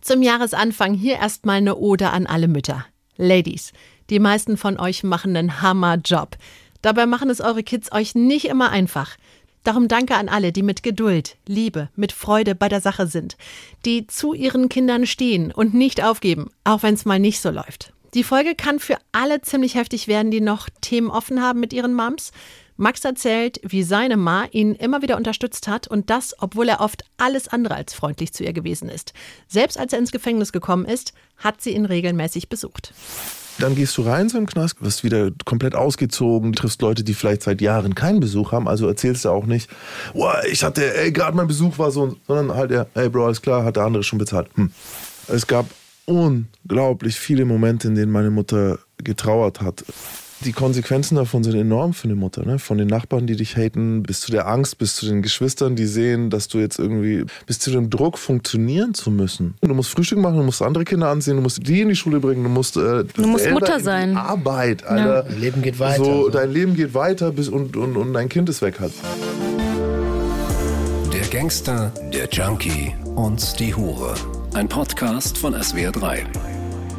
Zum Jahresanfang hier erstmal eine Ode an alle Mütter. Ladies, die meisten von euch machen einen Hammerjob. Dabei machen es eure Kids euch nicht immer einfach. Darum danke an alle, die mit Geduld, Liebe, mit Freude bei der Sache sind, die zu ihren Kindern stehen und nicht aufgeben, auch wenn es mal nicht so läuft. Die Folge kann für alle ziemlich heftig werden, die noch Themen offen haben mit ihren Moms. Max erzählt, wie seine Ma ihn immer wieder unterstützt hat und das, obwohl er oft alles andere als freundlich zu ihr gewesen ist. Selbst als er ins Gefängnis gekommen ist, hat sie ihn regelmäßig besucht. Dann gehst du rein so im Knast, wirst wieder komplett ausgezogen, triffst Leute, die vielleicht seit Jahren keinen Besuch haben, also erzählst du auch nicht, oh, ich hatte, ey, gerade mein Besuch war so, sondern halt, ja, ey, Bro, alles klar, hat der andere schon bezahlt. Hm. Es gab unglaublich viele Momente, in denen meine Mutter getrauert hat. Die Konsequenzen davon sind enorm für eine Mutter. Ne? Von den Nachbarn, die dich haten, bis zu der Angst, bis zu den Geschwistern, die sehen, dass du jetzt irgendwie, bis zu dem Druck, funktionieren zu müssen. Du musst Frühstück machen, du musst andere Kinder ansehen, du musst die in die Schule bringen, du musst, äh, du musst Mutter sein. Arbeit, Alter. Ja. Dein Leben geht weiter. So, dein Leben geht weiter bis und, und, und dein Kind ist weg halt. Der Gangster, der Junkie und die Hure. Ein Podcast von SWR3.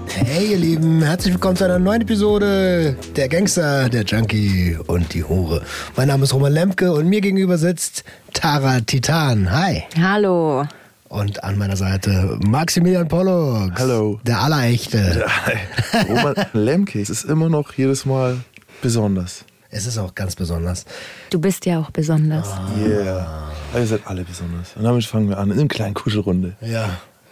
Hey ihr Lieben, herzlich willkommen zu einer neuen Episode Der Gangster, der Junkie und die Hure. Mein Name ist Roman Lemke und mir gegenüber sitzt Tara Titan. Hi. Hallo. Und an meiner Seite Maximilian Pollux. Hallo. Der Allerechte. Roman Lemke, es ist immer noch jedes Mal besonders. Es ist auch ganz besonders. Du bist ja auch besonders. Yeah. Ihr seid alle besonders. Und damit fangen wir an, in einer kleinen Kuschelrunde. Ja.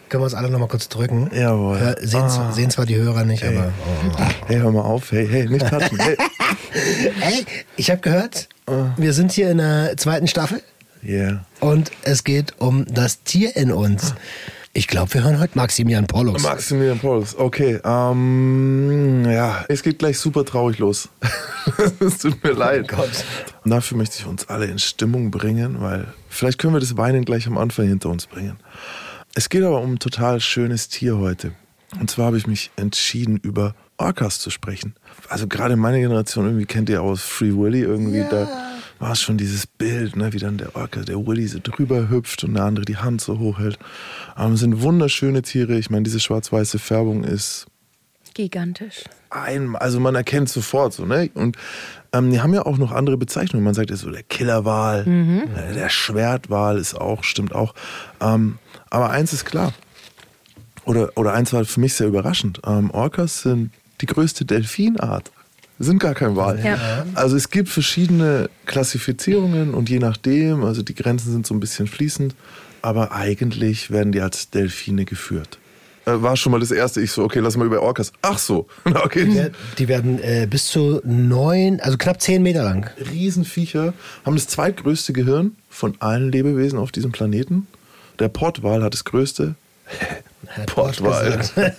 Können wir uns alle nochmal kurz drücken? Jawohl. Hör, sehen, Ah. sehen zwar die Hörer nicht, Hey. aber. Oh. Hey, hör mal auf. Hey, hey, nicht touchen. Hey. Ey, ich habe gehört, wir sind hier in der zweiten Staffel Yeah. und es geht um das Tier in uns. Ich glaube, wir hören heute Maximilian Pollux. Maximilian Paulus, okay. Ähm, ja, es geht gleich super traurig los. es tut mir leid. Gott. Und dafür möchte ich uns alle in Stimmung bringen, weil vielleicht können wir das Weinen gleich am Anfang hinter uns bringen. Es geht aber um ein total schönes Tier heute. Und zwar habe ich mich entschieden, über Orcas zu sprechen. Also gerade meine Generation, irgendwie kennt ihr aus Free Willy, irgendwie da war es schon dieses Bild, ne, wie dann der Orca, der Willy so drüber hüpft und der andere die Hand so hoch hält. Aber es sind wunderschöne Tiere. Ich meine, diese schwarz-weiße Färbung ist Gigantisch. ein, also man erkennt sofort so, ne? Und ähm, die haben ja auch noch andere Bezeichnungen. Man sagt ja so der Killerwal, äh, der Schwertwal ist auch, stimmt auch. Ähm, aber eins ist klar. Oder, oder eins war für mich sehr überraschend. Ähm, Orcas sind die größte Delfinart. Sind gar kein Wal. Ja. Also es gibt verschiedene Klassifizierungen und je nachdem, also die Grenzen sind so ein bisschen fließend, aber eigentlich werden die als Delfine geführt. Äh, War schon mal das erste, ich so, okay, lass mal über Orcas. Ach so, okay. Ja, die werden äh, bis zu neun, also knapp zehn Meter lang. Riesenviecher, haben das zweitgrößte Gehirn von allen Lebewesen auf diesem Planeten. Der Pottwal hat das größte. Pottwal.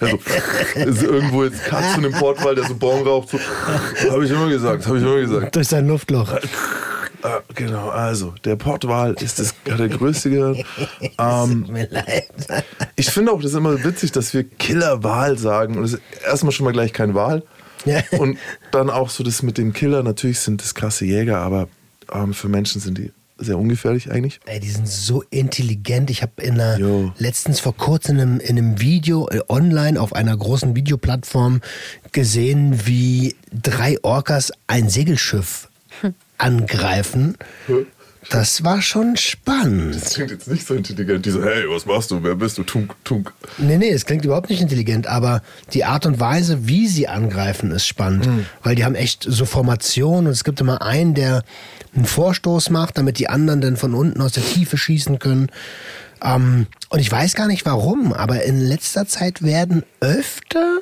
Also, ist irgendwo jetzt Katze in dem Pottwal, der so Bon raucht. So. Habe ich immer gesagt, habe ich immer gesagt. Durch sein Luftloch. Ah, genau, also der Pottwal ist das, der größte. Ähm, Tut mir leid. ich finde auch, das ist immer witzig, dass wir Killerwal sagen. Und es ist erstmal schon mal gleich kein Wal. Ja. Und dann auch so das mit dem Killer. Natürlich sind das krasse Jäger, aber ähm, für Menschen sind die sehr ungefährlich eigentlich. Ey, die sind so intelligent. Ich habe in einer, letztens vor kurzem in einem, in einem Video äh, online auf einer großen Videoplattform gesehen, wie drei Orcas ein Segelschiff angreifen. Das war schon spannend. Das klingt jetzt nicht so intelligent. Die so, hey, was machst du? Wer bist du? Tunk, tunk. Nee, nee, es klingt überhaupt nicht intelligent, aber die Art und Weise, wie sie angreifen, ist spannend. Weil die haben echt so Formationen und es gibt immer einen, der einen Vorstoß macht, damit die anderen dann von unten aus der Tiefe schießen können. Ähm, und ich weiß gar nicht warum, aber in letzter Zeit werden öfter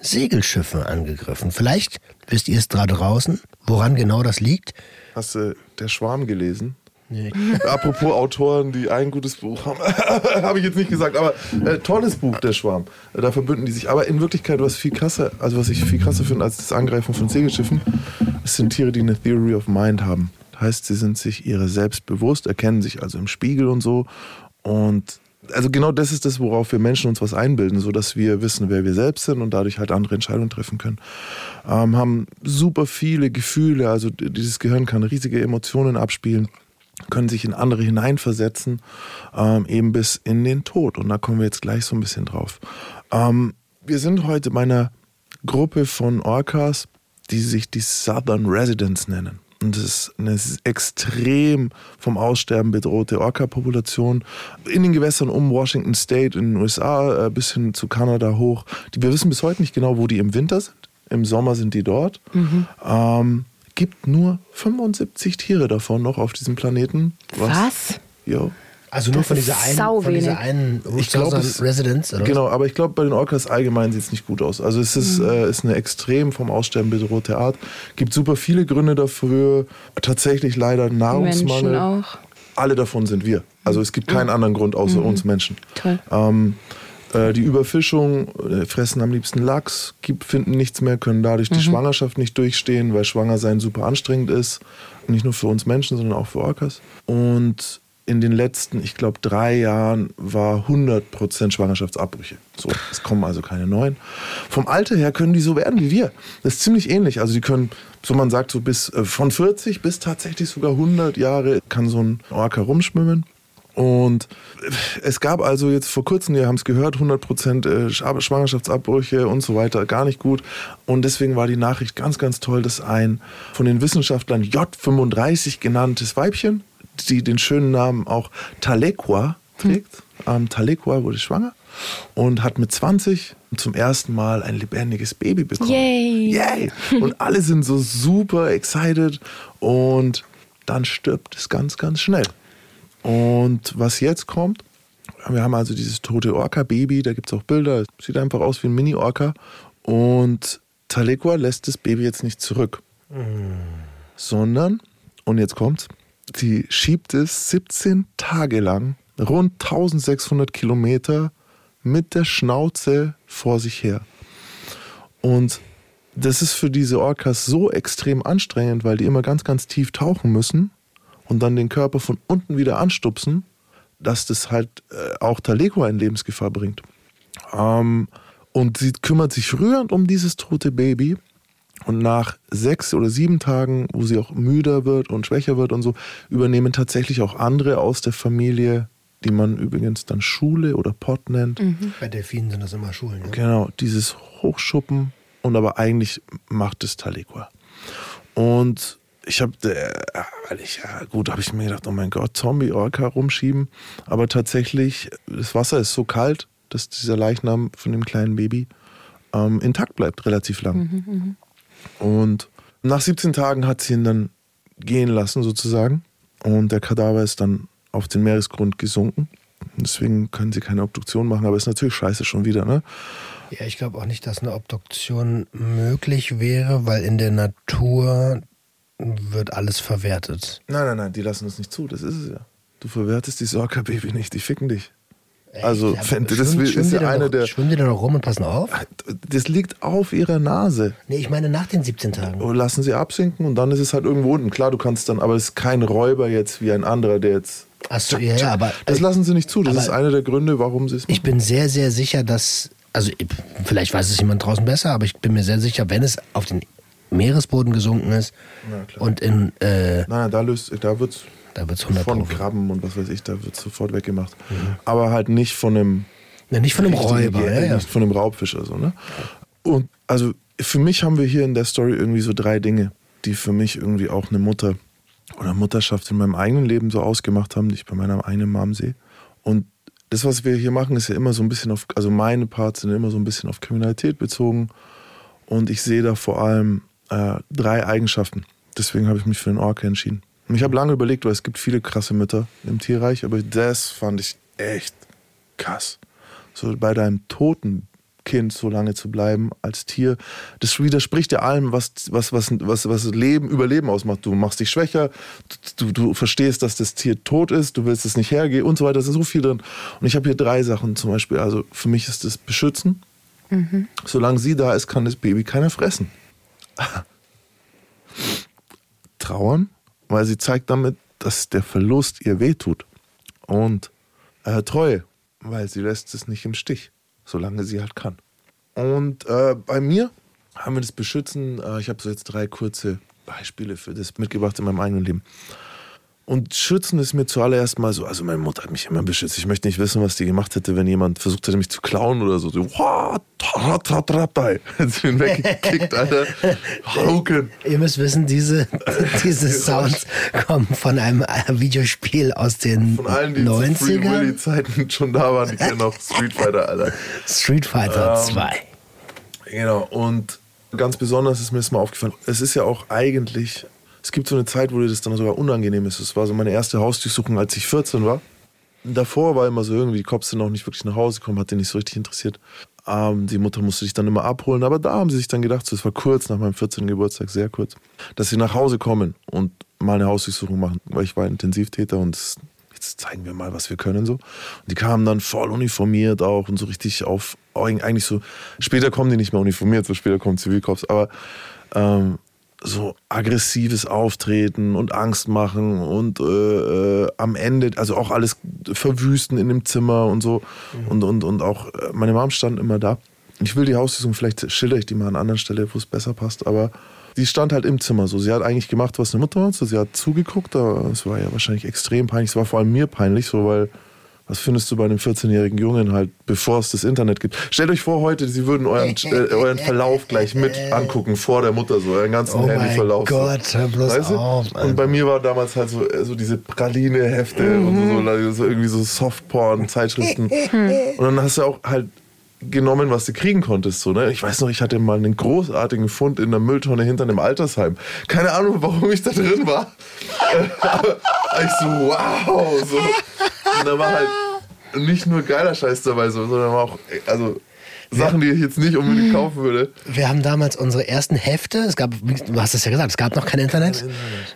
Segelschiffe angegriffen. Vielleicht wisst ihr es da draußen, woran genau das liegt. Hast du Der Schwarm gelesen? Nee. Apropos Autoren, die ein gutes Buch haben, habe ich jetzt nicht gesagt, aber äh, tolles Buch, Der Schwarm. Äh, Da verbünden die sich. Aber in Wirklichkeit, was viel krasser, also was ich viel krasser finde als das Angreifen von Segelschiffen, es sind Tiere, die eine Theory of Mind haben. Heißt, sie sind sich ihrer selbst bewusst, erkennen sich also im Spiegel und so. Und also genau das ist das, worauf wir Menschen uns was einbilden, so dass wir wissen, wer wir selbst sind und dadurch halt andere Entscheidungen treffen können. Ähm, haben super viele Gefühle, also dieses Gehirn kann riesige Emotionen abspielen. können sich in andere hineinversetzen, ähm, eben bis in den Tod. Und da kommen wir jetzt gleich so ein bisschen drauf. Ähm, wir sind heute bei einer Gruppe von Orcas, die sich die Southern Residents nennen. Und das ist eine extrem vom Aussterben bedrohte Orca-Population in den Gewässern um Washington State in den USA äh, bis hin zu Kanada hoch. Die, wir wissen bis heute nicht genau, wo die im Winter sind. Im Sommer sind die dort. Mhm. Ähm, gibt nur 75 Tiere davon noch auf diesem Planeten. Was? Jo. Also nur Das von dieser einen, von dieser einen Ich glaub, es- Residence, oder? was? Genau, aber ich glaube, bei den Orcas allgemein sieht es nicht gut aus. Also es ist, äh, ist eine extrem vom Aussterben bedrohte Art. Gibt super viele Gründe dafür. Tatsächlich leider Nahrungsmangel. Menschen auch. Alle davon sind wir. Also es gibt keinen anderen Grund außer uns Menschen. Toll. Ähm, äh, die Überfischung, äh, fressen am liebsten Lachs, finden nichts mehr, können dadurch die Schwangerschaft nicht durchstehen, weil Schwanger sein super anstrengend ist. Nicht nur für uns Menschen, sondern auch für Orcas. Und in den letzten, ich glaube, drei Jahren war 100% Schwangerschaftsabbrüche. So, es kommen also keine neuen. Vom Alter her können die so werden wie wir. Das ist ziemlich ähnlich. Also die können, so man sagt, so bis äh, von 40 bis tatsächlich sogar 100 Jahre kann so ein Orca rumschwimmen. Und es gab also jetzt vor kurzem, wir haben es gehört, 100% äh, Schwa- Schwangerschaftsabbrüche und so weiter, gar nicht gut. Und deswegen war die Nachricht ganz, ganz toll, dass ein von den Wissenschaftlern J35 genanntes Weibchen, die den schönen Namen auch Talequa trägt, ähm, Talequa wurde schwanger und hat mit 20 zum ersten Mal ein lebendiges Baby bekommen. Yay. Yay! Und alle sind so super excited und dann stirbt es ganz, ganz schnell. Und was jetzt kommt, wir haben also dieses tote Orca-Baby, da gibt es auch Bilder, es sieht einfach aus wie ein Mini-Orca. Und Talequa lässt das Baby jetzt nicht zurück, sondern, und jetzt kommt's, sie schiebt es 17 Tage lang, rund 1600 Kilometer mit der Schnauze vor sich her. Und das ist für diese Orcas so extrem anstrengend, weil die immer ganz, ganz tief tauchen müssen und dann den Körper von unten wieder anstupsen, dass das halt äh, auch Taleko in Lebensgefahr bringt. Ähm, und sie kümmert sich rührend um dieses tote Baby. Und nach sechs oder sieben Tagen, wo sie auch müder wird und schwächer wird und so, übernehmen tatsächlich auch andere aus der Familie, die man übrigens dann Schule oder Pott nennt, Bei Delfinen sind das immer Schulen. Ja? Genau, dieses Hochschuppen und aber eigentlich macht es Talequa. Und ich habe, weil ich, ja gut, habe ich mir gedacht, oh mein Gott, Zombie-Orca rumschieben. Aber tatsächlich, das Wasser ist so kalt, dass dieser Leichnam von dem kleinen Baby ähm, intakt bleibt, relativ lang. Und nach 17 Tagen hat sie ihn dann gehen lassen, sozusagen. Und der Kadaver ist dann auf den Meeresgrund gesunken. Deswegen können sie keine Obduktion machen, aber ist natürlich scheiße schon wieder, ne? Ja, ich glaube auch nicht, dass eine Obduktion möglich wäre, weil in der Natur wird alles verwertet. Nein, nein, nein, die lassen das nicht zu, das ist es ja. Du verwertest die Orca-Baby nicht, die ficken dich. Also, Echt? das schwimmen- ist ja eine noch, der- Schwimmen die da noch rum und passen auf? Das liegt auf ihrer Nase. Nee, ich meine nach den 17 Tagen. Und lassen sie absinken und dann ist es halt irgendwo unten. Klar, du kannst dann, aber es ist kein Räuber jetzt wie ein anderer, der jetzt. Achso, ja, ja, aber Das lassen sie nicht zu. Das ist einer der Gründe, warum sie es ich bin sehr, sehr sicher, dass, also ich- vielleicht weiß es jemand draußen besser, aber ich bin mir sehr sicher, wenn es auf den Meeresboden gesunken ist und in, äh, Nein, nein, da, löst, da wird es da wird es 100 von. Krabben und was weiß ich, da wird sofort weggemacht. Mhm. Aber halt nicht von einem Ja, nicht von einem Räuber, ja, ja. nicht von einem Raubfisch oder so. Ne? Und also für mich haben wir hier in der Story irgendwie so drei Dinge, die für mich irgendwie auch eine Mutter oder Mutterschaft in meinem eigenen Leben so ausgemacht haben, die ich bei meiner eigenen Mom sehe. Und das, was wir hier machen, ist ja immer so ein bisschen auf, also meine Parts sind immer so ein bisschen auf Kriminalität bezogen. Und ich sehe da vor allem äh, drei Eigenschaften. Deswegen habe ich mich für den Orca entschieden. Und ich habe lange überlegt, weil es gibt viele krasse Mütter im Tierreich, aber das fand ich echt krass. So bei deinem toten Kind so lange zu bleiben als Tier, das widerspricht ja allem, was, was, was, was, was Leben, Überleben ausmacht. Du machst dich schwächer, du, du verstehst, dass das Tier tot ist, du willst es nicht hergehen und so weiter. Da ist so viel drin. Und ich habe hier drei Sachen zum Beispiel. Also für mich ist das Beschützen. Solange sie da ist, kann das Baby keiner fressen. Trauern, weil sie zeigt damit, dass der Verlust ihr wehtut. Und äh, Treue, weil sie lässt es nicht im Stich, solange sie halt kann. Und äh, bei mir haben wir das Beschützen, äh, ich habe so jetzt drei kurze Beispiele für das mitgebracht in meinem eigenen Leben. Und schützen ist mir zuallererst mal so, also meine Mutter hat mich immer beschützt. Ich möchte nicht wissen, was die gemacht hätte, wenn jemand versucht hätte, mich zu klauen oder so. So, "Wah, tra, tra, tra, tra." Hat sie ihn weggekickt, Alter. Hauken. Ihr müsst wissen, diese, diese Sounds kommen von einem äh, Videospiel aus den Von allen, die zu Free 90ern. Willy-Zeiten schon da waren, die kennen auch Street Fighter, Alter. Street Fighter Ähm, 2. Genau, und ganz besonders ist mir das mal aufgefallen, es ist ja auch eigentlich, es gibt so eine Zeit, wo dir das dann sogar unangenehm ist. Es war so meine erste Hausdurchsuchung, als ich 14 war. Davor war immer so irgendwie, die Cops sind auch nicht wirklich nach Hause gekommen, hat den nicht so richtig interessiert. Ähm, die Mutter musste dich dann immer abholen, aber da haben sie sich dann gedacht, so, es war kurz nach meinem 14. Geburtstag, sehr kurz, dass sie nach Hause kommen und mal eine Hausdurchsuchung machen, weil ich war Intensivtäter und es, jetzt zeigen wir mal, was wir können so. Und die kamen dann voll uniformiert auch und so richtig auf, eigentlich so, später kommen die nicht mehr uniformiert, so später kommen Zivilcops, aber ähm, so aggressives Auftreten und Angst machen und äh, äh, am Ende, also auch alles verwüsten in dem Zimmer und so. Und, und, und auch äh, meine Mom stand immer da. Ich will die Hausdurchsuchung, vielleicht schilder ich die mal an anderen Stelle, wo es besser passt, aber die stand halt im Zimmer so. Sie hat eigentlich gemacht, was eine Mutter macht. So, sie hat zugeguckt, aber es war ja wahrscheinlich extrem peinlich. Es war vor allem mir peinlich, so weil was findest du bei einem 14-jährigen Jungen halt, bevor es das Internet gibt? Stellt euch vor heute, sie würden euren, äh, euren Verlauf gleich mit angucken vor der Mutter, so euren ganzen Oh Handyverlauf. so. Gott, hör bloß Weißt du? auf, Und Alter. bei mir war damals halt so, äh, so diese Praline-Hefte Mhm. und so, so, so irgendwie so Softporn-Zeitschriften. und dann hast du auch halt genommen, was du kriegen konntest. So, ne? Ich weiß noch, ich hatte mal einen großartigen Fund in der Mülltonne hinter einem Altersheim. Keine Ahnung, warum ich da drin war. Aber ich so, wow. So. Und da war halt nicht nur geiler Scheiß dabei, so, sondern auch, also Sachen, die ich jetzt nicht unbedingt kaufen würde. Wir haben damals unsere ersten Hefte, es gab, du hast es ja gesagt, es gab noch kein Internet.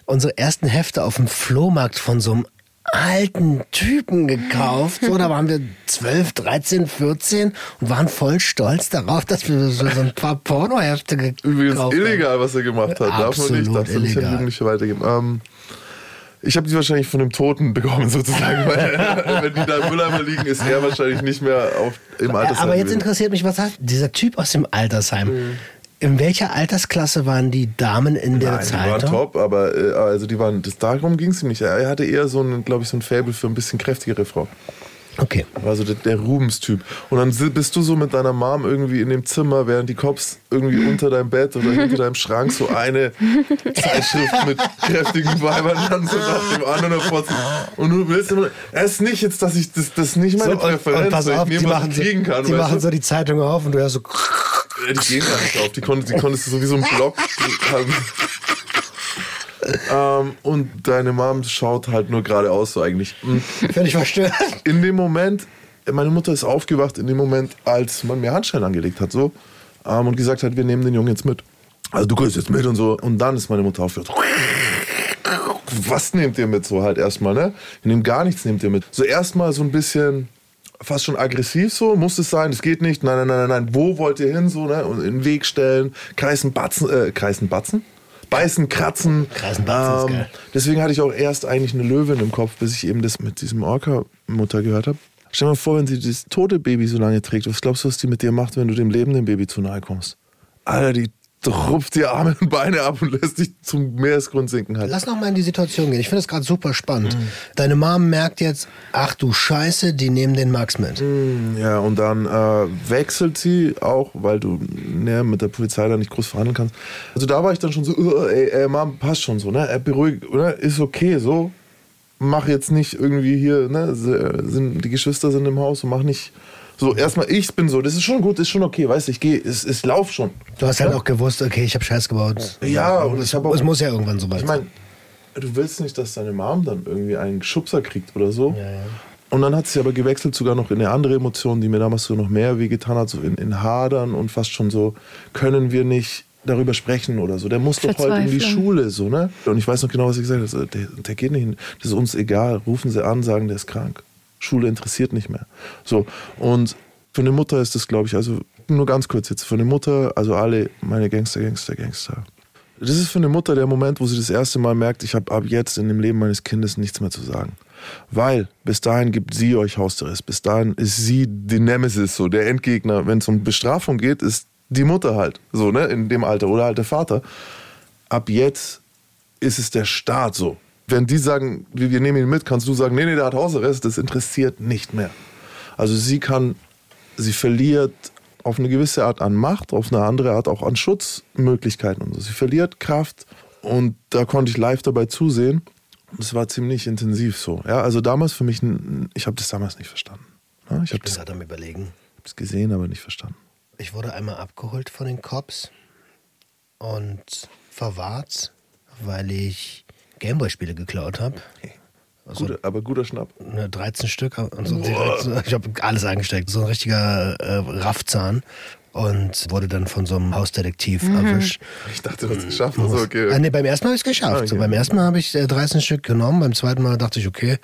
Unsere ersten Hefte auf dem Flohmarkt von so einem alten Typen gekauft. So, da waren wir 12, 13, 14 und waren voll stolz darauf, dass wir so, ein paar Pornohefte gekauft Übrigens haben. illegal, was er gemacht hat. Darf man nicht, Absolut darf man nicht an. Jugendliche weitergeben. Ähm, ich habe die wahrscheinlich von dem Toten bekommen, sozusagen. Weil, wenn die da im Mülleimer liegen, ist er wahrscheinlich nicht mehr auf, im Altersheim. Aber jetzt interessiert mich, was hat dieser Typ aus dem Altersheim? Mhm. In welcher Altersklasse waren die Damen in der Nein, die waren top, aber äh, also die waren, das, darum ging es ihm nicht. Er hatte eher so ein, glaube ich, so ein Faible für ein bisschen kräftigere Frau. Okay. War so der, der Rubens-Typ. Und dann bist du so mit deiner Mom irgendwie in dem Zimmer, während die Cops irgendwie unter deinem Bett oder hinter deinem Schrank so eine Zeitschrift mit kräftigen Weibern dann so nach dem anderen hervorziehen. Und du willst immer, es ist nicht jetzt, dass ich das, das nicht meine So, Präferenz, und pass auf, ich die machen, so, kriegen kann. die machen du? so die Zeitung auf und du hörst so. Ja, die gehen gar nicht auf. Die, konntest, die konntest du so wie so ein Block haben. ähm, und deine Mom schaut halt nur geradeaus so eigentlich. Und Völlig verstört. in dem Moment, meine Mutter ist aufgewacht in dem Moment, als man mir Handschellen angelegt hat so ähm, und gesagt hat, wir nehmen den Jungen jetzt mit. Also du gehst jetzt mit und so. Und dann ist meine Mutter aufgewacht. Was nehmt ihr mit so halt erstmal, ne? Ihr nehmt gar nichts, nehmt ihr mit. So erstmal so ein bisschen fast schon aggressiv so, muss es sein, es geht nicht, nein, nein, nein, nein, nein, wo wollt ihr hin so, ne? Und in den Weg stellen, kreisen, batzen, äh, kreisen, batzen? Beißen, kratzen. Kreisen, batzen Ähm. Deswegen hatte ich auch erst eigentlich eine Löwin im Kopf, bis ich eben das mit diesem Orca-Mutter gehört habe. Stell dir mal vor, wenn sie das tote Baby so lange trägt, was glaubst du, was die mit dir macht, wenn du dem lebenden Baby zu nahe kommst? Alter, die rupft dir Arme und Beine ab und lässt dich zum Meeresgrund sinken halt. Lass noch mal in die Situation gehen. Ich finde das gerade super spannend. Mhm. Deine Mom merkt jetzt, ach du Scheiße, die nehmen den Max mit. Ja, und dann äh, wechselt sie auch, weil du ne, mit der Polizei da nicht groß verhandeln kannst. Also da war ich dann schon so, uh, ey, ey, Mom, passt schon so, ne? Äh, Beruhig, oder? Ist okay, so. Mach jetzt nicht irgendwie hier, ne? Sind, die Geschwister sind im Haus und mach nicht. So, erstmal, ich bin so, das ist schon gut, ist schon okay, weißt du, ich gehe, es, es lauf schon. Du hast halt auch gewusst, okay, ich habe Scheiß gebaut. Ja, und ich habe auch. Es muss ja irgendwann so weit Ich meine, du willst nicht, dass deine Mom dann irgendwie einen Schubser kriegt oder so. Ja, ja. Und dann hat sie aber gewechselt sogar noch in eine andere Emotion, die mir damals so noch mehr wehgetan hat, so in, in Hadern und fast schon so, können wir nicht darüber sprechen oder so. Der muss doch heute in die. Schule, so, ne? Und ich weiß noch genau, was sie gesagt hat. Also, Der, der geht nicht hin. Das ist uns egal. Rufen sie an, sagen, der ist krank. Schule interessiert nicht mehr. So. Und für eine Mutter ist das, glaube ich, also nur ganz kurz jetzt, für eine Mutter, also alle meine Gangster, Gangster, Gangster. Das ist für eine Mutter der Moment, wo sie das erste Mal merkt, ich habe ab jetzt in dem Leben meines Kindes nichts mehr zu sagen. Weil bis dahin gibt sie euch Hausarrest. Bis dahin ist sie die Nemesis, so der Endgegner. Wenn es um Bestrafung geht, ist die Mutter halt, so, ne, in dem Alter oder halt der Vater. Ab jetzt ist es der Staat so. Wenn die sagen, wir nehmen ihn mit, kannst du sagen, nee, nee, der hat Hausarrest, das interessiert nicht mehr. Also sie kann, sie verliert auf eine gewisse Art an Macht, auf eine andere Art auch an Schutzmöglichkeiten und so. Sie verliert Kraft und da konnte ich live dabei zusehen. Das war ziemlich intensiv so. Ja, also damals für mich, ich habe das damals nicht verstanden. Ja, ich habe Ich bin das, gerade am überlegen. das gesehen, aber nicht verstanden. Ich wurde einmal abgeholt von den Cops und verwahrt, weil ich Gameboy-Spiele geklaut habe. Also aber guter Schnapp. ne, 13 Stück und so direkt, so- ich habe alles eingesteckt. So ein richtiger äh, Raffzahn. Und wurde dann von so einem Hausdetektiv erwischt. Ich dachte, das ist geschafft. Also, okay. Ah, nee, beim ersten Mal habe ich es geschafft. Ah, So, okay. beim ersten Mal habe ich äh, 13 Stück genommen, beim zweiten Mal dachte ich, okay,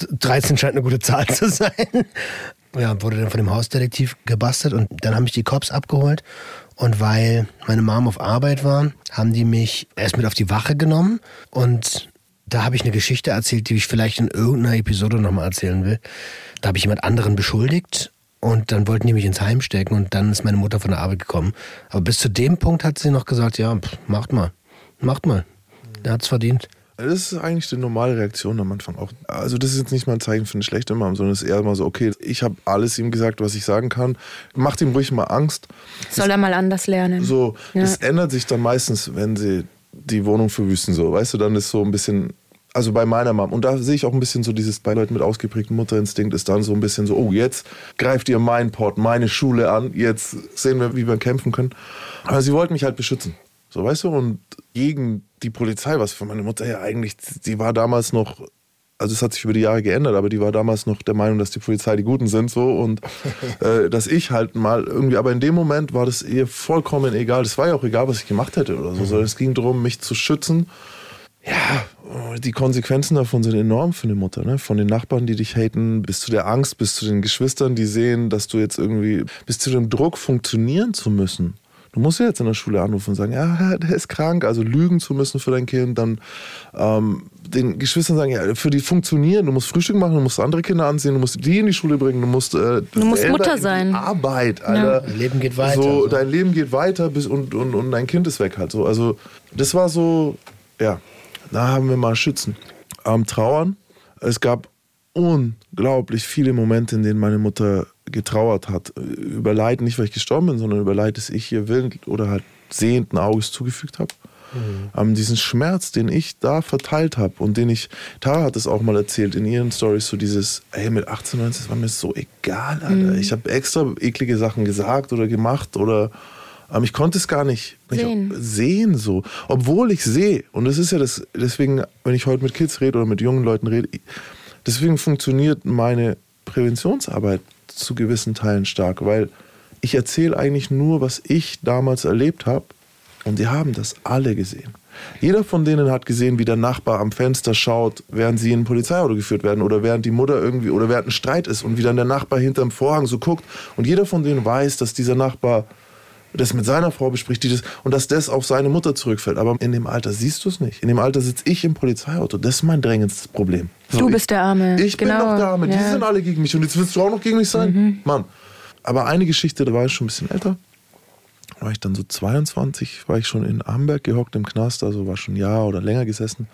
d- 13 scheint eine gute Zahl zu sein. Ja, wurde dann von dem Hausdetektiv gebastelt und dann haben mich die Cops abgeholt. Und weil meine Mom auf Arbeit war, haben die mich erst mit auf die Wache genommen und da habe ich eine Geschichte erzählt, die ich vielleicht in irgendeiner Episode nochmal erzählen will. Da habe ich jemand anderen beschuldigt und dann wollten die mich ins Heim stecken und dann ist meine Mutter von der Arbeit gekommen. Aber bis zu dem Punkt hat sie noch gesagt, ja, pff, macht mal, macht mal. Der hat's verdient. Das ist eigentlich die normale Reaktion am Anfang auch. Also das ist jetzt nicht mal ein Zeichen für eine schlechte Mom, sondern es ist eher mal so, okay, ich habe alles ihm gesagt, was ich sagen kann. Macht ihm ruhig mal Angst. Soll er mal anders lernen. So, Ja. das ändert sich dann meistens, wenn sie die Wohnung verwüsten, so, weißt du, dann ist so ein bisschen, also bei meiner Mom, und da sehe ich auch ein bisschen so dieses, bei Leuten mit ausgeprägtem Mutterinstinkt ist dann so ein bisschen so, oh, jetzt greift ihr meinen Port, meine Schule an, jetzt sehen wir, wie wir kämpfen können. Aber sie wollten mich halt beschützen, so, weißt du, und gegen die Polizei, was für meine Mutter ja eigentlich, die war damals noch, also es hat sich über die Jahre geändert, aber die war damals noch der Meinung, dass die Polizei die Guten sind so und äh, dass ich halt mal irgendwie, aber in dem Moment war das ihr vollkommen egal. Es war ja auch egal, was ich gemacht hätte oder so, sondern es ging darum, mich zu schützen. Ja, die Konsequenzen davon sind enorm für eine Mutter, ne? Von den Nachbarn, die dich haten, bis zu der Angst, bis zu den Geschwistern, die sehen, dass du jetzt irgendwie, bis zu dem Druck funktionieren zu müssen. Du musst ja jetzt in der Schule anrufen und sagen, ja, der ist krank, also lügen zu müssen für dein Kind, dann ähm, den Geschwistern sagen, ja, für die funktionieren, du musst Frühstück machen, du musst andere Kinder anziehen, du musst die in die Schule bringen, du musst, äh, Du musst Mutter sein. Arbeit, Alter. Dein Leben geht weiter, So, so. dein Leben geht weiter bis und, und, und dein Kind ist weg halt so. Also das war so, ja, da haben wir mal Schützen. Am Trauern. Es gab unglaublich viele Momente, in denen meine Mutter getrauert hat. Über Leid, nicht weil ich gestorben bin, sondern über Leid, das ich ihr willend oder halt sehenden Auges zugefügt habe. Ähm, diesen Schmerz, den ich da verteilt habe und den ich, Tara hat es auch mal erzählt in ihren Stories, so dieses, ey, mit 18, 19, das war mir so egal, Alter. Ich habe extra eklige Sachen gesagt oder gemacht oder ähm, ich konnte es gar nicht, nicht Sehen. sehen so. Obwohl ich sehe, und das ist ja das, deswegen, wenn ich heute mit Kids rede oder mit jungen Leuten rede, deswegen funktioniert meine Präventionsarbeit zu gewissen Teilen stark, weil ich erzähle eigentlich nur, was ich damals erlebt habe und die haben das alle gesehen. Jeder von denen hat gesehen, wie der Nachbar am Fenster schaut, während sie in ein Polizeiauto geführt werden oder während die Mutter irgendwie oder während ein Streit ist und wie dann der Nachbar hinterm Vorhang so guckt und jeder von denen weiß, dass dieser Nachbar das mit seiner Frau bespricht die das, und dass das auf seine Mutter zurückfällt. Aber in dem Alter siehst du es nicht. In dem Alter sitze ich im Polizeiauto. Das ist mein drängendstes Problem. Du ich, bist der Arme. Ich bin Genau, doch der Arme. Die ja. sind alle gegen mich. Und jetzt willst du auch noch gegen mich sein? Mann. Aber eine Geschichte, da war ich schon ein bisschen älter. War ich dann so 22, war ich schon in Amberg gehockt im Knast, also war schon ein Jahr oder länger gesessen.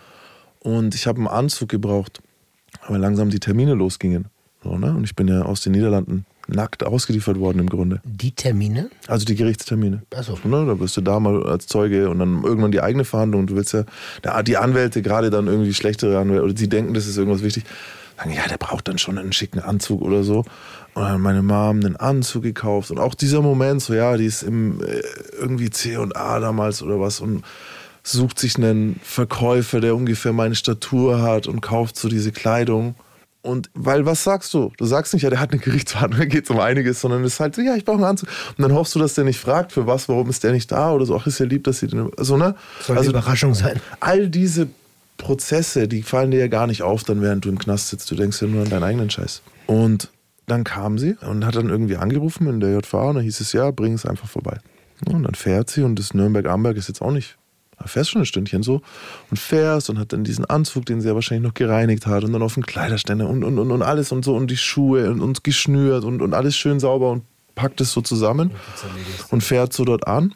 Und ich habe einen Anzug gebraucht, weil langsam die Termine losgingen. So, ne? Und ich bin ja aus den Niederlanden nackt ausgeliefert worden im Grunde. Die Termine? Also die Gerichtstermine. Ach so. Ne, da bist du da mal als Zeuge und dann irgendwann die eigene Verhandlung. Und du willst ja, da- die Anwälte, gerade dann irgendwie schlechtere Anwälte, oder die denken, das ist irgendwas wichtig, sagen, ja, der braucht dann schon einen schicken Anzug oder so. Und dann hat meine Mom einen Anzug gekauft. Und auch dieser Moment, so ja, die ist im äh, irgendwie C und A damals oder was und sucht sich einen Verkäufer, der ungefähr meine Statur hat und kauft so diese Kleidung. Und weil, was sagst du? Du sagst nicht, ja, der hat eine Gerichtsverhandlung, da geht es um einiges, sondern es ist halt so, ja, ich brauche einen Anzug. Und dann hoffst du, dass der nicht fragt, für was, warum ist der nicht da oder so. Ach, ist ja lieb, dass sie den. Also, ne? Soll also, Überraschung sein. all diese Prozesse, die fallen dir ja gar nicht auf, dann während du im Knast sitzt. Du denkst ja nur an deinen eigenen Scheiß. Und dann kam sie und hat dann irgendwie angerufen in der JVA und dann hieß es, ja, bring es einfach vorbei. Und dann fährt sie und das Nürnberg-Amberg ist jetzt auch nicht, da fährst schon ein Stündchen so und fährst und hat dann diesen Anzug, den sie ja wahrscheinlich noch gereinigt hat und dann auf den Kleiderständer und, und, und, und alles und so und die Schuhe und, und geschnürt und, und alles schön sauber und packt es so zusammen und fährt so dort an.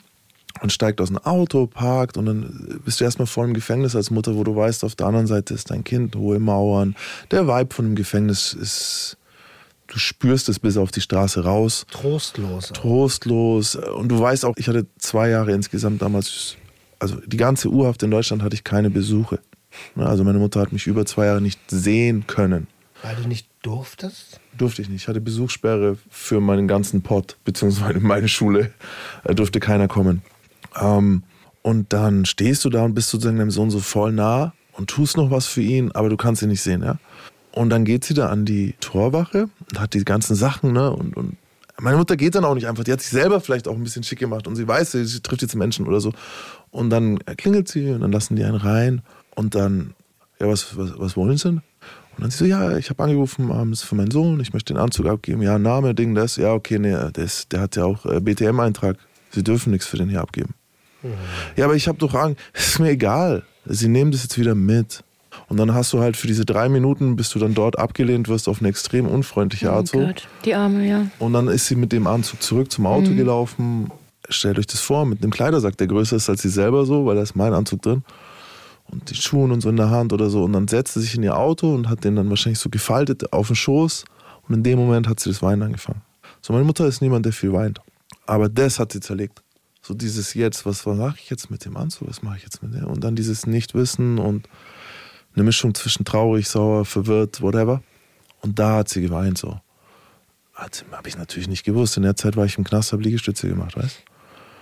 und steigt aus dem Auto, parkt und dann bist du erstmal vor dem Gefängnis als Mutter, wo du weißt, auf der anderen Seite ist dein Kind, hohe Mauern. Der Vibe von dem Gefängnis ist, du spürst es bis auf die Straße raus. Trostlos. Trostlos. Und du weißt auch, ich hatte zwei Jahre insgesamt damals, also die ganze Urhaft in Deutschland hatte ich keine Besuche. Also meine Mutter hat mich über zwei Jahre nicht sehen können. Weil du nicht durftest? Durfte ich nicht. Ich hatte Besuchssperre für meinen ganzen Pott, beziehungsweise meine Schule. Da durfte keiner kommen. Ähm, und dann stehst du da und bist sozusagen deinem Sohn so voll nah und tust noch was für ihn, aber du kannst ihn nicht sehen, ja. Und dann geht sie da an die Torwache und hat die ganzen Sachen, ne? Und, und meine Mutter geht dann auch nicht einfach. Die hat sich selber vielleicht auch ein bisschen schick gemacht und sie weiß, sie trifft jetzt Menschen oder so. Und dann klingelt sie und dann lassen die einen rein und dann, ja, was, was, was wollen sie denn? Und dann sie so, ja, ich habe angerufen abends für meinen Sohn, ich möchte den Anzug abgeben. Ja, Name, Ding, das. Ja, okay, nee, das, der hat ja auch äh, BTM-Eintrag. Sie dürfen nichts für den hier abgeben. Mhm. Ja, aber ich habe doch Angst. Ist mir egal. Sie nehmen das jetzt wieder mit. Und dann hast du halt für diese drei Minuten, bis du dann dort abgelehnt wirst, auf eine extrem unfreundliche Art oh so. Gott, die Arme, ja. Und dann ist sie mit dem Anzug zurück zum Auto mhm. gelaufen. Stellt euch das vor, mit einem Kleidersack, der größer ist als sie selber so, weil da ist mein Anzug drin. Und die Schuhe und so in der Hand oder so. Und dann setzt sie sich in ihr Auto und hat den dann wahrscheinlich so gefaltet auf den Schoß. Und in dem Moment hat sie das Weinen angefangen. So, meine Mutter ist niemand, der viel weint. Aber das hat sie zerlegt. So dieses Jetzt, was mache ich jetzt mit dem Anzug, was mache ich jetzt mit dem? Und dann dieses Nichtwissen und eine Mischung zwischen traurig, sauer, verwirrt, whatever. Und da hat sie geweint so. Habe ich natürlich nicht gewusst. In der Zeit war ich im Knast, habe Liegestütze gemacht, weißt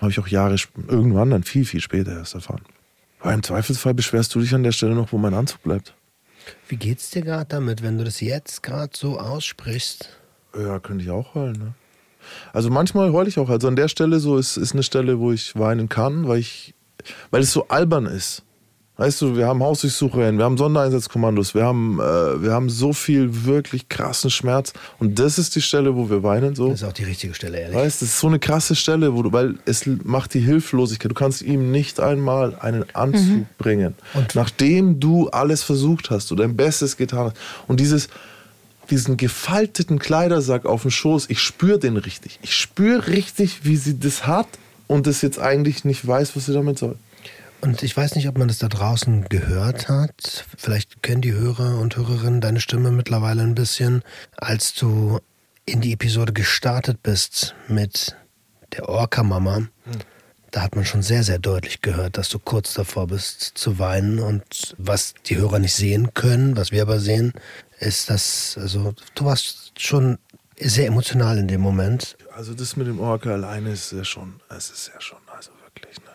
Habe ich auch Jahre, irgendwann dann viel, viel später erst erfahren. Aber im Zweifelsfall beschwerst du dich an der Stelle noch, wo mein Anzug bleibt. Wie geht's dir gerade damit, wenn du das jetzt gerade so aussprichst? Ja, könnte ich auch heulen, ne? Also manchmal heule ich auch. Also an der Stelle so ist, ist eine Stelle, wo ich weinen kann, weil ich, weil es so albern ist. Weißt du, wir haben Hausdurchsuchungen, wir haben Sondereinsatzkommandos, wir haben, äh, wir haben so viel wirklich krassen Schmerz. Und das ist die Stelle, wo wir weinen. So. Das ist auch die richtige Stelle, ehrlich. Weißt du, das ist so eine krasse Stelle, wo du, weil es macht die Hilflosigkeit. Du kannst ihm nicht einmal einen Anzug mhm. bringen. Und nachdem du alles versucht hast und dein Bestes getan hast. Und dieses, diesen gefalteten Kleidersack auf dem Schoß, ich spüre den richtig. Ich spüre richtig, wie sie das hat und das jetzt eigentlich nicht weiß, was sie damit soll. Und ich weiß nicht, ob man das da draußen gehört hat. Vielleicht kennen die Hörer und Hörerinnen deine Stimme mittlerweile ein bisschen. Als du in die Episode gestartet bist mit der Orca-Mama, hm. da hat man schon sehr, sehr deutlich gehört, dass du kurz davor bist zu weinen. Und was die Hörer nicht sehen können, was wir aber sehen, ist, dass, also du warst schon sehr emotional in dem Moment. Also das mit dem Orca alleine ist ja schon, es ist ja schon, also wirklich, ne?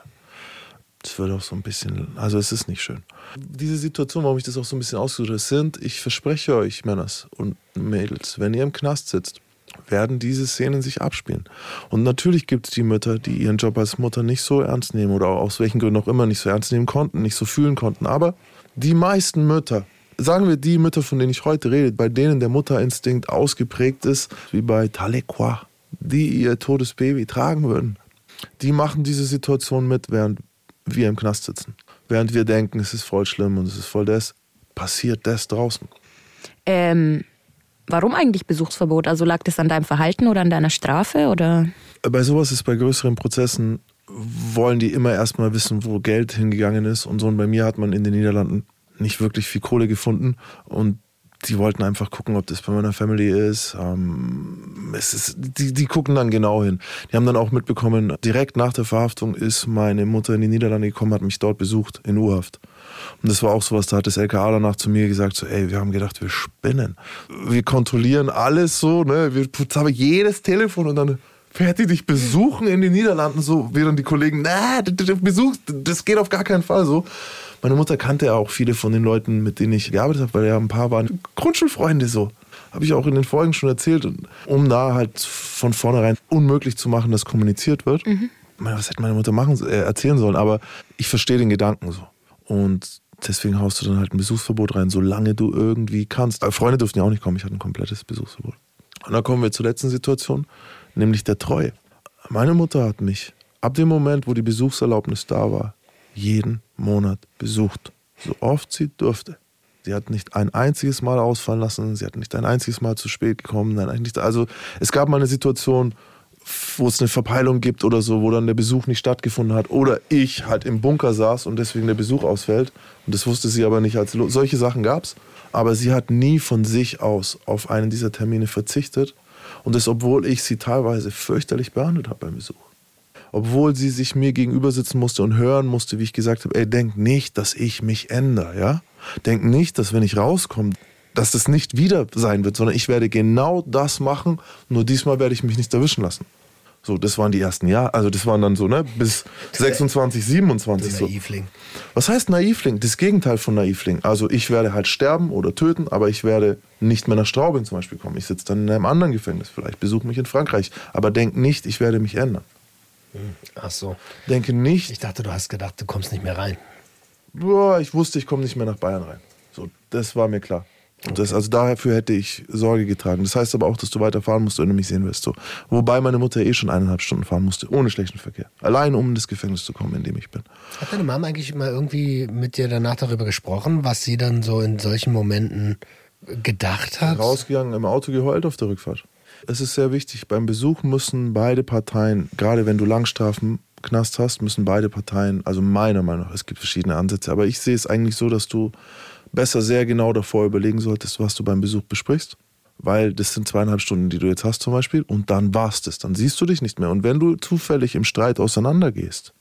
Es wird auch so ein bisschen, also es ist nicht schön. Diese Situation, warum ich das auch so ein bisschen ausgesucht habe, sind, ich verspreche euch, Männers und Mädels, wenn ihr im Knast sitzt, werden diese Szenen sich abspielen. Und natürlich gibt es die Mütter, die ihren Job als Mutter nicht so ernst nehmen oder aus welchen Gründen auch immer nicht so ernst nehmen konnten, nicht so fühlen konnten. Aber die meisten Mütter, sagen wir die Mütter, von denen ich heute rede, bei denen der Mutterinstinkt ausgeprägt ist, wie bei Talequa, die ihr totes Baby tragen würden, die machen diese Situation mit, während wir im Knast sitzen. Während wir denken, es ist voll schlimm und es ist voll das, passiert das draußen. Ähm, warum eigentlich Besuchsverbot? Also lag das an deinem Verhalten oder an deiner Strafe? Oder? Bei sowas ist bei größeren Prozessen, wollen die immer erstmal wissen, wo Geld hingegangen ist. Und so und bei mir hat man in den Niederlanden nicht wirklich viel Kohle gefunden. Und die wollten einfach gucken, ob das bei meiner Family ist. Ähm, es ist die, die gucken dann genau hin. Die haben dann auch mitbekommen, direkt nach der Verhaftung ist meine Mutter in die Niederlande gekommen, hat mich dort besucht, in Urhaft. Und das war auch sowas, da hat das LKA danach zu mir gesagt, so, ey, wir haben gedacht, wir spinnen. Wir kontrollieren alles so, ne, wir haben jedes Telefon und dann fährt die dich besuchen in den Niederlanden, so, während die Kollegen, na, Besuch, das geht auf gar keinen Fall so. Meine Mutter kannte ja auch viele von den Leuten, mit denen ich gearbeitet habe, weil ja ein paar waren Grundschulfreunde so. Habe ich auch in den Folgen schon erzählt. Und um da halt von vornherein unmöglich zu machen, dass kommuniziert wird. Mhm. Was hätte meine Mutter machen, äh, erzählen sollen? Aber ich verstehe den Gedanken so. Und deswegen haust du dann halt ein Besuchsverbot rein, solange du irgendwie kannst. Aber Freunde durften ja auch nicht kommen. Ich hatte ein komplettes Besuchsverbot. Und dann kommen wir zur letzten Situation, nämlich der Treue. Meine Mutter hat mich ab dem Moment, wo die Besuchserlaubnis da war, jeden Monat besucht, so oft sie durfte. Sie hat nicht ein einziges Mal ausfallen lassen, sie hat nicht ein einziges Mal zu spät gekommen. Nein, eigentlich, also es gab mal eine Situation, wo es eine Verpeilung gibt oder so, wo dann der Besuch nicht stattgefunden hat oder ich halt im Bunker saß und deswegen der Besuch ausfällt und das wusste sie aber nicht als solche Sachen gab's, aber sie hat nie von sich aus auf einen dieser Termine verzichtet und das obwohl ich sie teilweise fürchterlich behandelt habe beim Besuch. Obwohl sie sich mir gegenüber sitzen musste und hören musste, wie ich gesagt habe, ey, denk nicht, dass ich mich ändere, ja? Denk nicht, dass wenn ich rauskomme, dass das nicht wieder sein wird, sondern ich werde genau das machen, nur diesmal werde ich mich nicht erwischen lassen. So, das waren die ersten Jahre, also das waren dann so, ne, bis 26, 27 Du so. Naivling. Was heißt Naivling? Das Gegenteil von Naivling. Also ich werde halt sterben oder töten, aber ich werde nicht mehr nach Straubing zum Beispiel kommen. Ich sitze dann in einem anderen Gefängnis vielleicht, besuche mich in Frankreich. Aber denk nicht, ich werde mich ändern. Ach so. Denke nicht, Ich dachte, du hast gedacht, du kommst nicht mehr rein. boah, ich wusste, ich komme nicht mehr nach Bayern rein. So, das war mir klar. Und das, also dafür hätte ich Sorge getragen. Das heißt aber auch, dass du weiterfahren musst, wenn du mich sehen willst. So. Wobei meine Mutter eh schon eineinhalb Stunden fahren musste, ohne schlechten Verkehr. Allein um in das Gefängnis zu kommen, in dem ich bin. Hat deine Mama eigentlich mal irgendwie mit dir danach darüber gesprochen, was sie dann so in solchen Momenten gedacht hat? rausgegangen, im Auto geheult auf der Rückfahrt. Es ist sehr wichtig, beim Besuch müssen beide Parteien, gerade wenn du Langstrafen Knast hast, müssen beide Parteien, also meiner Meinung nach, es gibt verschiedene Ansätze, aber ich sehe es eigentlich so, dass du besser sehr genau davor überlegen solltest, was du beim Besuch besprichst. Weil das sind zweieinhalb Stunden, die du jetzt hast zum Beispiel, und dann war's das. Dann siehst du dich nicht mehr. Und wenn du zufällig im Streit auseinandergehst,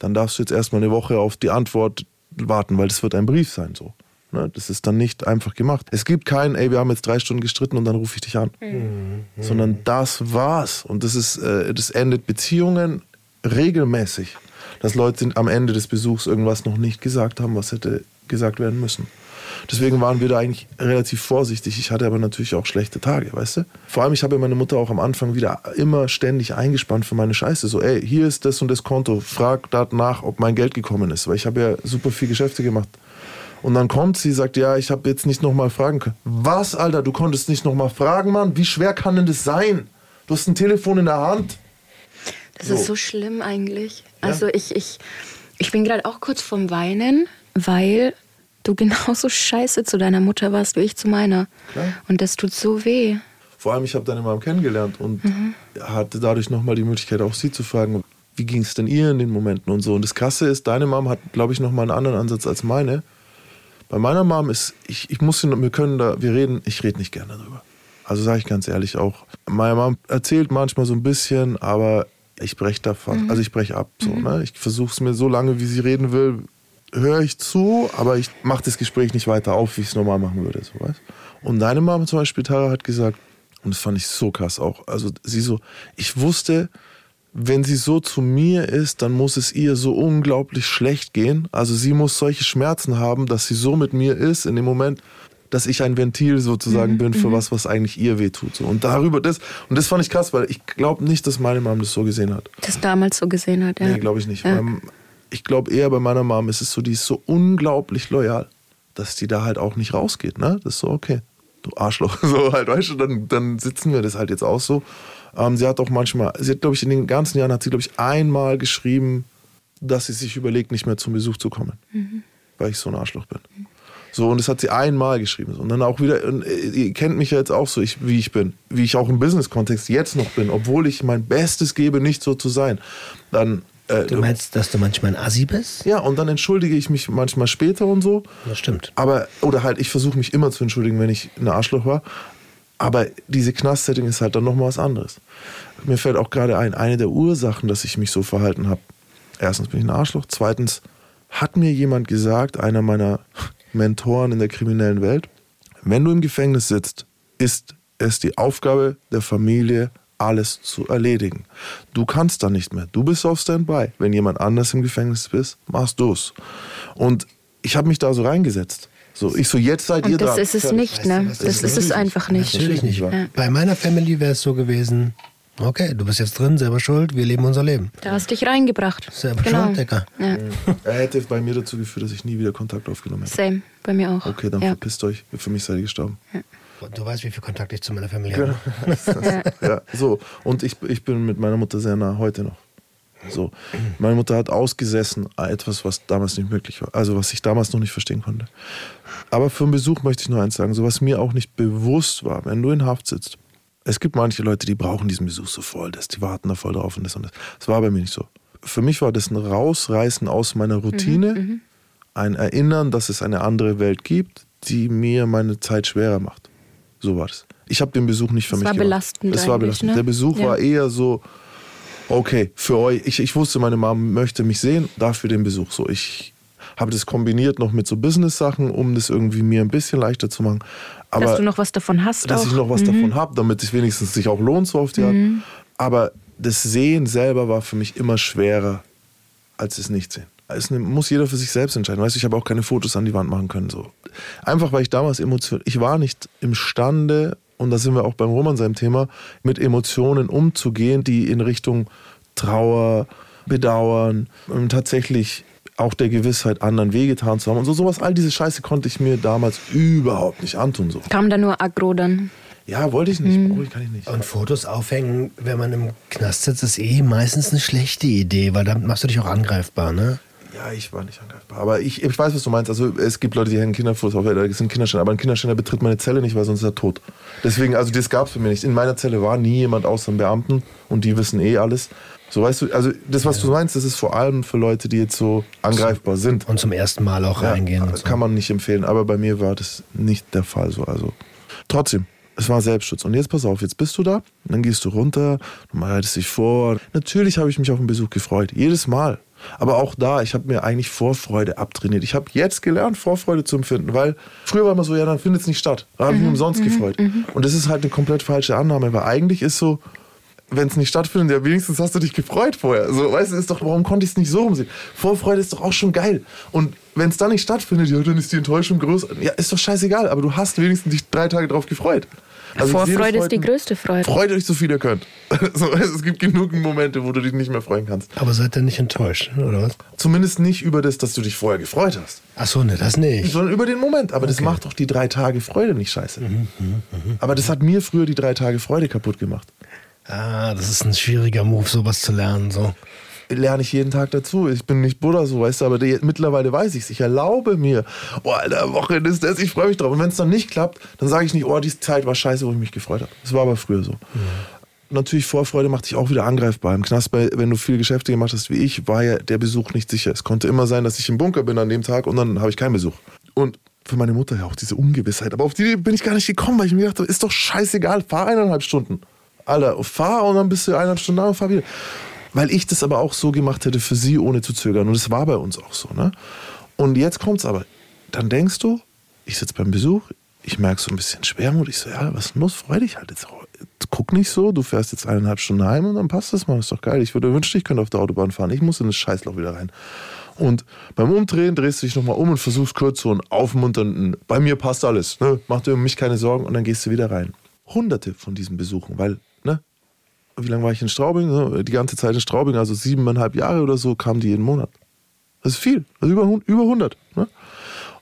dann darfst du jetzt erstmal eine Woche auf die Antwort warten, weil das wird ein Brief sein so. Ne? Das ist dann nicht einfach gemacht. Es gibt keinen, ey, wir haben jetzt drei Stunden gestritten und dann rufe ich dich an. Sondern das war's. Und das ist, äh, das endet Beziehungen regelmäßig. Dass Leute am Ende des Besuchs irgendwas noch nicht gesagt haben, was hätte gesagt werden müssen. Deswegen waren wir da eigentlich relativ vorsichtig. Ich hatte aber natürlich auch schlechte Tage, weißt du? Vor allem, ich habe ja meine Mutter auch am Anfang wieder immer ständig eingespannt für meine Scheiße. So, ey, hier ist das und das Konto, frag danach, ob mein Geld gekommen ist. Weil ich habe ja super viel Geschäfte gemacht. Und dann kommt sie, sagt, ja, ich habe jetzt nicht nochmal fragen können. Was, Alter, du konntest nicht nochmal fragen, Mann? Wie schwer kann denn das sein? Du hast ein Telefon in der Hand. Das So. ist so schlimm eigentlich. Also ich, ich, ich bin gerade auch kurz vorm Weinen, weil du genauso scheiße zu deiner Mutter warst wie ich zu meiner. Klar. Und das tut so weh. Vor allem, ich habe deine Mom kennengelernt und hatte dadurch nochmal die Möglichkeit, auch sie zu fragen, wie ging es denn ihr in den Momenten und so. Und das Krasse ist, deine Mom hat, glaube ich, nochmal einen anderen Ansatz als meine. Bei meiner Mom ist, ich, ich muss, wir können da, wir reden, ich rede nicht gerne darüber. Also sage ich ganz ehrlich auch. Meine Mom erzählt manchmal so ein bisschen, aber ich breche da fast, also ich breche ab. So, ne? Ich versuche es mir so lange, wie sie reden will, höre ich zu, aber ich mache das Gespräch nicht weiter auf, wie ich es normal machen würde. So, weißt? Und deine Mama zum Beispiel, Tara, hat gesagt, und das fand ich so krass auch, also sie so, ich wusste, wenn sie so zu mir ist, dann muss es ihr so unglaublich schlecht gehen. Also sie muss solche Schmerzen haben, dass sie so mit mir ist in dem Moment, dass ich ein Ventil sozusagen bin für was, was eigentlich ihr wehtut. So. Und darüber das, und das fand ich krass, weil ich glaube nicht, dass meine Mom das so gesehen hat. Das damals so gesehen hat, ja. Nee, glaube ich nicht. Ja. Ähm, Ich glaube eher bei meiner Mom ist es so, die ist so unglaublich loyal, dass die da halt auch nicht rausgeht. Ne? Das ist so, okay, du Arschloch. So halt, weißt du, dann, dann sitzen wir das halt jetzt auch so. Ähm, sie hat auch manchmal, sie hat, glaube ich, in den ganzen Jahren hat sie, glaube ich, einmal geschrieben, dass sie sich überlegt, nicht mehr zum Besuch zu kommen, weil ich so ein Arschloch bin. So, und das hat sie einmal geschrieben. So. Und dann auch wieder, und, äh, ihr kennt mich ja jetzt auch so, ich, wie ich bin, wie ich auch im Business-Kontext jetzt noch bin, obwohl ich mein Bestes gebe, nicht so zu sein. Dann, äh, Du meinst, dass du manchmal ein Assi bist? ja, und dann entschuldige ich mich manchmal später und so. Das stimmt. Aber, oder halt, ich versuche mich immer zu entschuldigen, wenn ich ein Arschloch war. Aber diese Knast-Setting ist halt dann nochmal was anderes. Mir fällt auch gerade ein, eine der Ursachen, dass ich mich so verhalten habe. Erstens bin ich ein Arschloch. Zweitens hat mir jemand gesagt, einer meiner Mentoren in der kriminellen Welt, wenn du im Gefängnis sitzt, ist es die Aufgabe der Familie, alles zu erledigen. Du kannst da nicht mehr. Du bist auf Standby. Wenn jemand anders im Gefängnis ist, machst du's. Und ich habe mich da so reingesetzt. So, ich so, jetzt seid ihr Und das da. ist es nicht, ne? Das das ist es einfach nicht. Natürlich nicht. Ja. Bei meiner Family wäre es so gewesen, okay, du bist jetzt drin, selber schuld, wir leben unser Leben. Da hast dich reingebracht. Selber genau. schuld, Digga. Ja. Er hätte bei mir dazu geführt, dass ich nie wieder Kontakt aufgenommen hätte. Same, bei mir auch. Okay, dann ja. verpisst euch. Für mich seid ihr gestorben. Du weißt, wie viel Kontakt ich zu meiner Familie habe. ja, so. Und ich, ich bin mit meiner Mutter sehr nah heute noch. So. Meine Mutter hat ausgesessen, etwas, was damals nicht möglich war. Also, was ich damals noch nicht verstehen konnte. Aber für einen Besuch möchte ich nur eins sagen, so was mir auch nicht bewusst war, wenn du in Haft sitzt, Es gibt manche Leute, die brauchen diesen Besuch so voll, das, die warten da voll drauf und das und das. Das war bei mir nicht so. Für mich war das ein Rausreißen aus meiner Routine, ein Erinnern, dass es eine andere Welt gibt, die mir meine Zeit schwerer macht. So war das. Ich habe den Besuch nicht für Es mich war gemacht. belastend Es war belastend. ne? Der Besuch Ja. war eher so, okay, für euch, ich, ich wusste, meine Mom möchte mich sehen, dafür den Besuch. So, ich habe das kombiniert noch mit so Business-Sachen, um das irgendwie mir ein bisschen leichter zu machen. Aber Dass du noch was davon hast dass auch. ich noch was davon habe, damit es wenigstens sich auch lohnt so auf die Art. Aber das Sehen selber war für mich immer schwerer als das Nichtsehen. Es muss jeder für sich selbst entscheiden. Weißt du, ich habe auch keine Fotos an die Wand machen können. So. Einfach weil ich damals emotional, ich war nicht imstande, und da sind wir auch beim Roman seinem Thema, mit Emotionen umzugehen, die in Richtung Trauer, Bedauern, und tatsächlich auch der Gewissheit, anderen wehgetan zu haben. Und so sowas, all diese Scheiße konnte ich mir damals überhaupt nicht antun. So. Kam da nur aggro dann. Ja, wollte ich nicht, ich, kann ich nicht. Und Fotos aufhängen, wenn man im Knast sitzt, ist eh meistens eine schlechte Idee, weil damit machst du dich auch angreifbar, ne? Ja, ich war nicht angreifbar. Aber ich, ich weiß, was du meinst. Also es gibt Leute, die hängen Kinderfotos auf, da sind Kinderständer. Aber ein Kinderständer betritt meine Zelle nicht, weil sonst ist er tot. Deswegen, also das gab es für mich nicht. In meiner Zelle war nie jemand außer einem Beamten und die wissen eh alles. So weißt du, also das, was du meinst, das ist vor allem für Leute, die jetzt so angreifbar sind. Und zum ersten Mal auch Ja, reingehen. und so. Kann man nicht empfehlen. Aber bei mir war das nicht der Fall so. Also trotzdem. Es war Selbstschutz. Und jetzt pass auf, jetzt bist du da, dann gehst du runter, du bereitest dich vor. Natürlich habe ich mich auf den Besuch gefreut. Jedes Mal. Aber auch da, ich habe mir eigentlich Vorfreude abtrainiert. Ich habe jetzt gelernt, Vorfreude zu empfinden, weil früher war immer so, ja, dann findet es nicht statt. Da habe ich mich umsonst gefreut. Und das ist halt eine komplett falsche Annahme, weil eigentlich ist so, wenn es nicht stattfindet, ja, wenigstens hast du dich gefreut vorher. So, weißt du, ist doch, warum konnte ich es nicht so rumsehen? Vorfreude ist doch auch schon geil. Und wenn es dann nicht stattfindet, ja, dann ist die Enttäuschung groß. Ja, ist doch scheißegal, aber du hast wenigstens dich drei Tage drauf gefreut. Also Vorfreude ist die größte Freude. Freut euch so viel ihr könnt. so, es gibt genug Momente, wo du dich nicht mehr freuen kannst. Aber seid ihr nicht enttäuscht, oder was? Zumindest nicht über das, dass du dich vorher gefreut hast, Ach so, ne, das nicht. sondern über den Moment. Aber das macht doch die drei Tage Freude nicht scheiße. Aber das hat mir früher die drei Tage Freude kaputt gemacht. Ah, das ist ein schwieriger Move, sowas zu lernen. So. Lerne ich jeden Tag dazu. Ich bin nicht Buddha so, weißt du, aber die, mittlerweile weiß ich es. Ich erlaube mir, oh, Alter, Wochenende ist das, ich freue mich drauf. Und wenn es dann nicht klappt, dann sage ich nicht, oh, die Zeit war scheiße, wo ich mich gefreut habe. Das war aber früher so. Natürlich, Vorfreude macht dich auch wieder angreifbar. Im Knast, wenn du viele Geschäfte gemacht hast wie ich, war ja der Besuch nicht sicher. Es konnte immer sein, dass ich im Bunker bin an dem Tag und dann habe ich keinen Besuch. Und für meine Mutter ja auch diese Ungewissheit. Aber auf die bin ich gar nicht gekommen, weil ich mir gedacht habe, ist doch scheißegal, fahr eineinhalb Stunden. Alter, fahr und dann bist du eineinhalb Stunden da und fahr wieder. Weil ich das aber auch so gemacht hätte für sie, ohne zu zögern. Und es war bei uns auch so. Ne? Und jetzt kommt's aber. Dann denkst du, ich sitze beim Besuch, ich merke so ein bisschen Schwermut. Ich so, ja, was los? Freu dich halt jetzt. Guck nicht so, du fährst jetzt eineinhalb Stunden heim und dann passt das mal. ist doch geil. Ich würde wünschen, ich könnte auf der Autobahn fahren. Ich muss in das Scheißloch wieder rein. Und beim Umdrehen drehst du dich nochmal um und versuchst kurz so einen aufmunternden, bei mir passt alles, ne? mach dir um mich keine Sorgen und dann gehst du wieder rein. Hunderte von diesen Besuchen, weil? Wie lange war ich in Straubing? Ne? Die ganze Zeit in Straubing, also siebeneinhalb Jahre oder so, kamen die jeden Monat. Das ist viel, also über, über 100. Ne?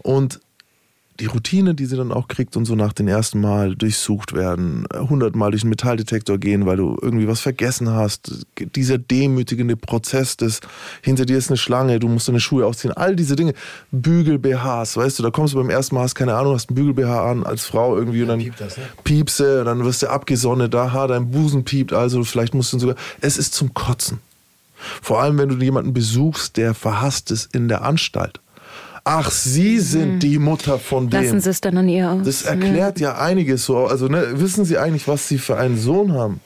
Und die Routine, die sie dann auch kriegt und so nach dem ersten Mal durchsucht werden, hundertmal durch den Metalldetektor gehen, weil du irgendwie was vergessen hast, dieser demütigende Prozess des, hinter dir ist eine Schlange, du musst deine Schuhe ausziehen, all diese Dinge, Bügel-BHs, weißt du, da kommst du beim ersten Mal, hast keine Ahnung, hast einen Bügel-BH an als Frau irgendwie und dann piept das, ne? piepse, dann wirst du abgesonnet, aha, dein Busen piept, also vielleicht musst du sogar, es ist zum Kotzen. Vor allem, wenn du jemanden besuchst, der verhasst ist in der Anstalt. Ach, Sie sind die Mutter von dem. Lassen Sie es dann an ihr aus. Das erklärt ja einiges so. Also ne, wissen Sie eigentlich, was Sie für einen Sohn haben?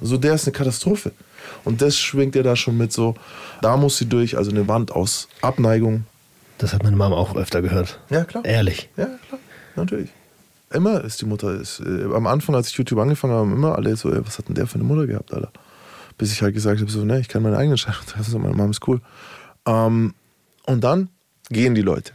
So, der ist eine Katastrophe. Und das schwingt ja da schon mit so. Da muss sie durch, also eine Wand aus Abneigung. Das hat meine Mama auch öfter gehört. Ja, klar. Ehrlich. Ja, klar, natürlich. Immer ist die Mutter. Ist, äh, am Anfang, als ich YouTube angefangen habe, haben immer alle so, ey, was hat denn der für eine Mutter gehabt, Alter? Bis ich halt gesagt habe, so, ne, ich kann meine eigene Entscheidung treffen, so, meine Mama ist cool. Ähm, und dann gehen die Leute.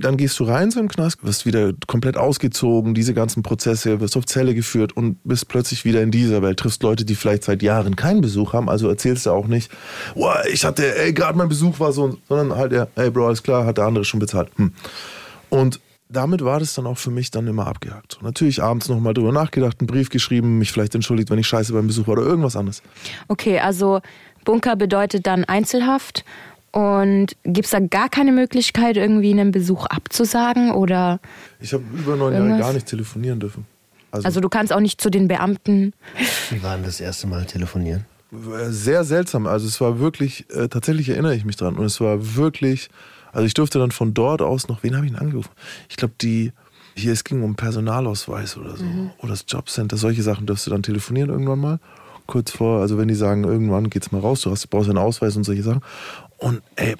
Dann gehst du rein so im Knast, wirst wieder komplett ausgezogen, diese ganzen Prozesse, wirst auf Zelle geführt und bist plötzlich wieder in dieser Welt, triffst Leute, die vielleicht seit Jahren keinen Besuch haben, also erzählst du auch nicht, oh, ich hatte, ey, gerade mein Besuch war so, und- sondern halt, ja, ey, Bro, alles klar, hat der andere schon bezahlt. Hm. Und damit war das dann auch für mich dann immer abgehakt. So, natürlich abends nochmal drüber nachgedacht, einen Brief geschrieben, mich vielleicht entschuldigt, wenn ich scheiße beim Besuch war oder irgendwas anderes. Okay, also Bunker bedeutet dann Einzelhaft. Und gibt es da gar keine Möglichkeit, irgendwie einen Besuch abzusagen? Oder Ich habe über neun Jahre gar nicht telefonieren dürfen. Also, Also du kannst auch nicht zu den Beamten. Wie war denn das erste Mal telefonieren? sehr seltsam. Also es war wirklich, äh, tatsächlich erinnere ich mich dran. Und es war wirklich, also ich durfte dann von dort aus noch, wen habe ich denn angerufen? Ich glaube, die, hier, es ging um Personalausweis oder so. Oder das Jobcenter, solche Sachen durfst du dann telefonieren irgendwann mal. Kurz vor, also wenn die sagen, irgendwann geht's mal raus, du hast, brauchst einen Ausweis und solche Sachen. Und ey,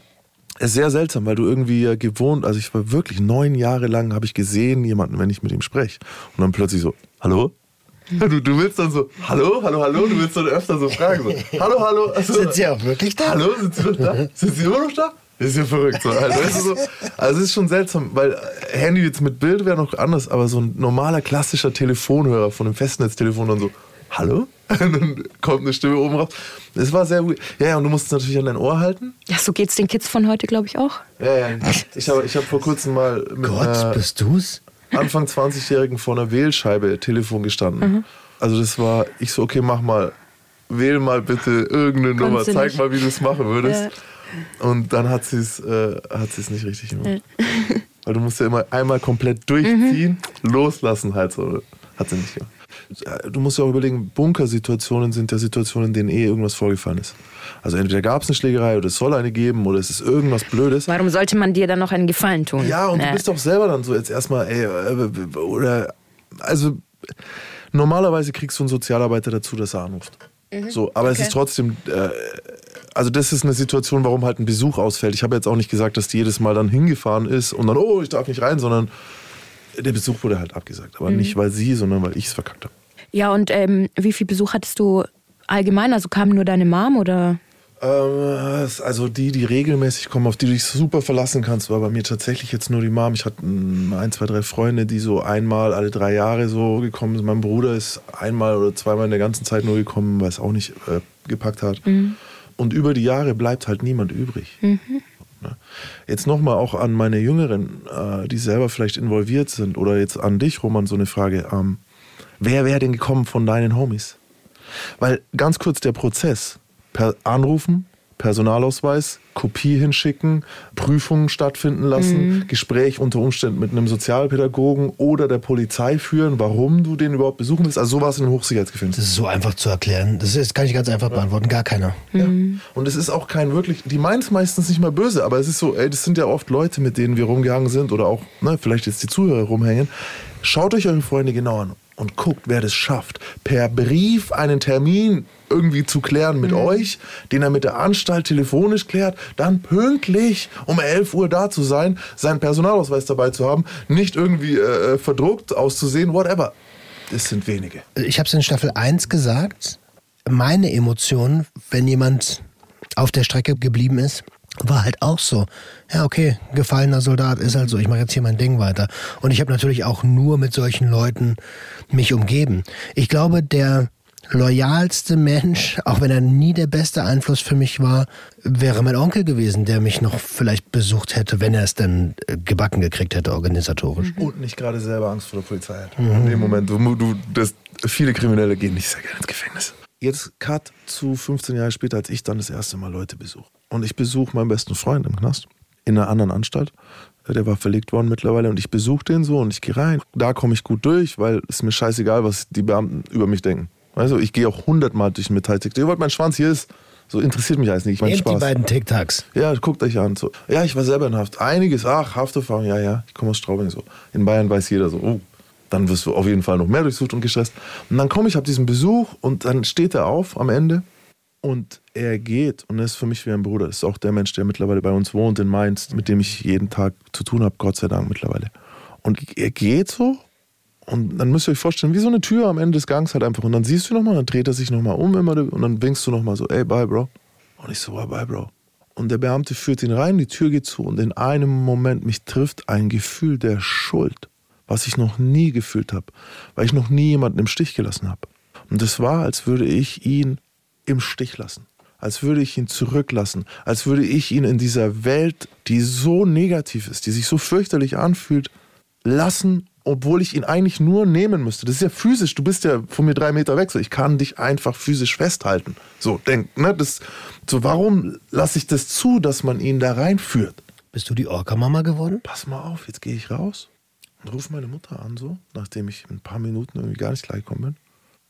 es ist sehr seltsam, weil du irgendwie gewohnt, also ich war wirklich neun Jahre lang, habe ich gesehen, jemanden, wenn ich mit ihm spreche. Und dann plötzlich so, hallo? Du, du willst dann so, hallo, hallo, hallo, du willst dann öfter so fragen, so, hallo, hallo. Also, Sind Sie auch wirklich da? Hallo, sind Sie noch da? Sind Sie immer noch da? Das ist ja verrückt. So. Also, du, so, also es ist schon seltsam, weil Handy jetzt mit Bild wäre noch anders, aber so ein normaler klassischer Telefonhörer von einem Festnetztelefon dann so, hallo? Und dann kommt eine Stimme oben raus. Das war sehr gut. Ja, ja, und du musst es natürlich an dein Ohr halten. Ja, so geht's den Kids von heute, glaube ich, auch. Ja, ja. Ich habe ich hab vor kurzem mal mit Gott, einer bist du's? Anfang 20-Jährigen vor einer Wählscheibe Telefon gestanden. Also das war, ich so, okay, mach mal, wähl mal bitte irgendeine Konntest Nummer, zeig nicht. mal, wie du es machen würdest. Und dann hat sie es äh, hat sie's nicht richtig gemacht. Weil du musst ja immer einmal komplett durchziehen, loslassen halt so. Hat sie nicht gemacht. Du musst ja auch überlegen, Bunkersituationen sind ja Situationen, in denen eh irgendwas vorgefallen ist. Also entweder gab es eine Schlägerei oder es soll eine geben oder es ist irgendwas Blödes. Warum sollte man dir dann noch einen Gefallen tun? Ja, und Äh, du bist doch selber dann so jetzt erstmal, ey, äh, oder, also normalerweise kriegst du einen Sozialarbeiter dazu, dass er anruft. So, aber es ist trotzdem, äh, also das ist eine Situation, warum halt ein Besuch ausfällt. Ich habe jetzt auch nicht gesagt, dass die jedes Mal dann hingefahren ist und dann, oh, ich darf nicht rein, sondern der Besuch wurde halt abgesagt. Aber nicht, weil sie, sondern weil ich es verkackt habe. Ja, und ähm, wie viel Besuch hattest du allgemein? Also kam nur deine Mom oder? Ähm, also die, die regelmäßig kommen, auf die du dich super verlassen kannst, war bei mir tatsächlich jetzt nur die Mom. Ich hatte mm, ein, zwei, drei Freunde, die so einmal alle drei Jahre so gekommen sind. Mein Bruder ist einmal oder zweimal in der ganzen Zeit nur gekommen, weil es auch nicht äh, gepackt hat. Und über die Jahre bleibt halt niemand übrig. Ne? Jetzt nochmal auch an meine Jüngeren, äh, die selber vielleicht involviert sind, oder jetzt an dich, Roman, so eine Frage. Ähm, wer wäre denn gekommen von deinen Homies? Weil ganz kurz der Prozess. Per Anrufen, Personalausweis, Kopie hinschicken, Prüfungen stattfinden lassen, Gespräch unter Umständen mit einem Sozialpädagogen oder der Polizei führen, warum du den überhaupt besuchen willst. Also sowas in einem Hochsicherheitsgefängnis. Das ist so einfach zu erklären. Das ist, kann ich ganz einfach beantworten. Gar keiner. Ja. Und es ist auch kein wirklich, die meinen es meistens nicht mal böse, aber es ist so, ey, das sind ja oft Leute, mit denen wir rumgegangen sind oder auch, ne, vielleicht jetzt die Zuhörer rumhängen. Schaut euch eure Freunde genau an und guckt, wer das schafft, per Brief einen Termin irgendwie zu klären mit euch, den er mit der Anstalt telefonisch klärt, dann pünktlich um 11 Uhr da zu sein, seinen Personalausweis dabei zu haben, nicht irgendwie äh, verdruckt auszusehen, whatever. Das sind wenige. Ich habe es in Staffel 1 gesagt. Meine Emotionen, wenn jemand auf der Strecke geblieben ist, war halt auch so. Ja, okay, gefallener Soldat ist halt so. Ich mache jetzt hier mein Ding weiter. Und ich habe natürlich auch nur mit solchen Leuten mich umgeben. Ich glaube, der loyalste Mensch, auch wenn er nie der beste Einfluss für mich war, wäre mein Onkel gewesen, der mich noch vielleicht besucht hätte, wenn er es denn äh, gebacken gekriegt hätte, organisatorisch. und nicht gerade selber Angst vor der Polizei hat. In dem Moment, du, du, das, viele Kriminelle gehen nicht sehr gerne ins Gefängnis. Jetzt Cut zu 15 Jahre später, als ich dann das erste Mal Leute besuche. Und ich besuche meinen besten Freund im Knast in einer anderen Anstalt. Der war verlegt worden mittlerweile und ich besuche den so und ich gehe rein. Da komme ich gut durch, weil es mir scheißegal, was die Beamten über mich denken. Also ich gehe auch hundertmal durch den Metalltick. Ihr wollt mein Schwanz hier ist. So interessiert mich alles nicht. Ich mein Nehmt die Spaß. beiden Tic-Tacs. Ja, guckt euch an. So. Ja, ich war selber in Haft. Einiges, ach, Hafterfahrung, ja, ja. Ich komme aus Straubing so. In Bayern weiß jeder so, oh, dann wirst du auf jeden Fall noch mehr durchsucht und gestresst. Und dann komme ich, habe diesen Besuch und dann steht er auf am Ende und er geht und er ist für mich wie ein Bruder. Ist auch der Mensch, der mittlerweile bei uns wohnt in Mainz, mit dem ich jeden Tag zu tun habe, Gott sei Dank mittlerweile. Und er geht so und dann müsst ihr euch vorstellen, wie so eine Tür am Ende des Gangs halt einfach. Und dann siehst du nochmal, dann dreht er sich nochmal um immer und dann winkst du nochmal so, ey, bye, Bro. Und ich so, bye, bye, Bro. Und der Beamte führt ihn rein, die Tür geht zu und in einem Moment mich trifft ein Gefühl der Schuld, was ich noch nie gefühlt habe, weil ich noch nie jemanden im Stich gelassen habe. Und es war, als würde ich ihn im Stich lassen, als würde ich ihn zurücklassen, als würde ich ihn in dieser Welt, die so negativ ist, die sich so fürchterlich anfühlt, lassen, obwohl ich ihn eigentlich nur nehmen müsste. Das ist ja physisch, du bist ja von mir drei Meter weg, so ich kann dich einfach physisch festhalten. So, denk, ne, das, so warum lasse ich das zu, dass man ihn da reinführt? Bist du die Orca-Mama geworden? Pass mal auf, jetzt gehe ich raus Und rufe meine Mutter an, so, nachdem ich in ein paar Minuten irgendwie gar nicht klargekommen bin.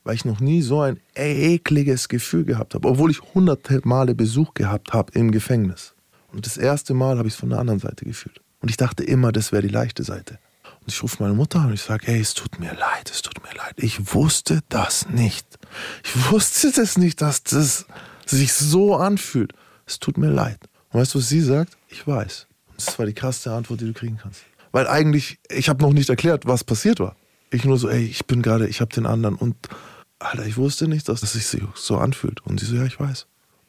Weil ich noch nie so ein ekliges Gefühl gehabt habe, obwohl ich hunderte Male Besuch gehabt habe im Gefängnis. Und das erste Mal habe ich es von der anderen Seite gefühlt. Und ich dachte immer, das wäre die leichte Seite. Und ich rufe meine Mutter an und ich sage, hey, es tut mir leid, es tut mir leid. Ich wusste das nicht. Ich wusste das nicht, dass das sich so anfühlt. Es tut mir leid. Und weißt du, was sie sagt? Ich weiß. Und das war die krasseste Antwort, die du kriegen kannst. Weil eigentlich, ich habe noch nicht erklärt, was passiert war. Ich nur so, ey, ich bin gerade, ich habe den anderen und Alter, ich wusste nicht, dass es sich so anfühlt. Und sie so, ja, ich weiß.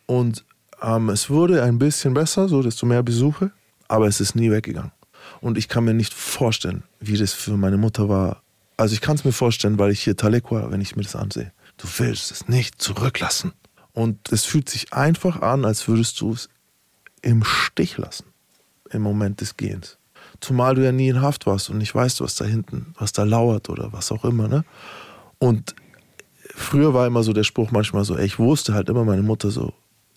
Und ähm, es wurde ein bisschen besser, so desto mehr Besuche, aber es ist nie weggegangen. Und ich kann mir nicht vorstellen, wie das für meine Mutter war. Also ich kann es mir vorstellen, weil ich hier Talekwa, wenn ich mir das ansehe. Du willst es nicht zurücklassen. Und es fühlt sich einfach an, als würdest du es im Stich lassen im Moment des Gehens. Zumal du ja nie in Haft warst und nicht weißt, was da hinten, was da lauert oder was auch immer. Ne? Und früher war immer so der Spruch manchmal so, ey, ich wusste halt immer meine Mutter so,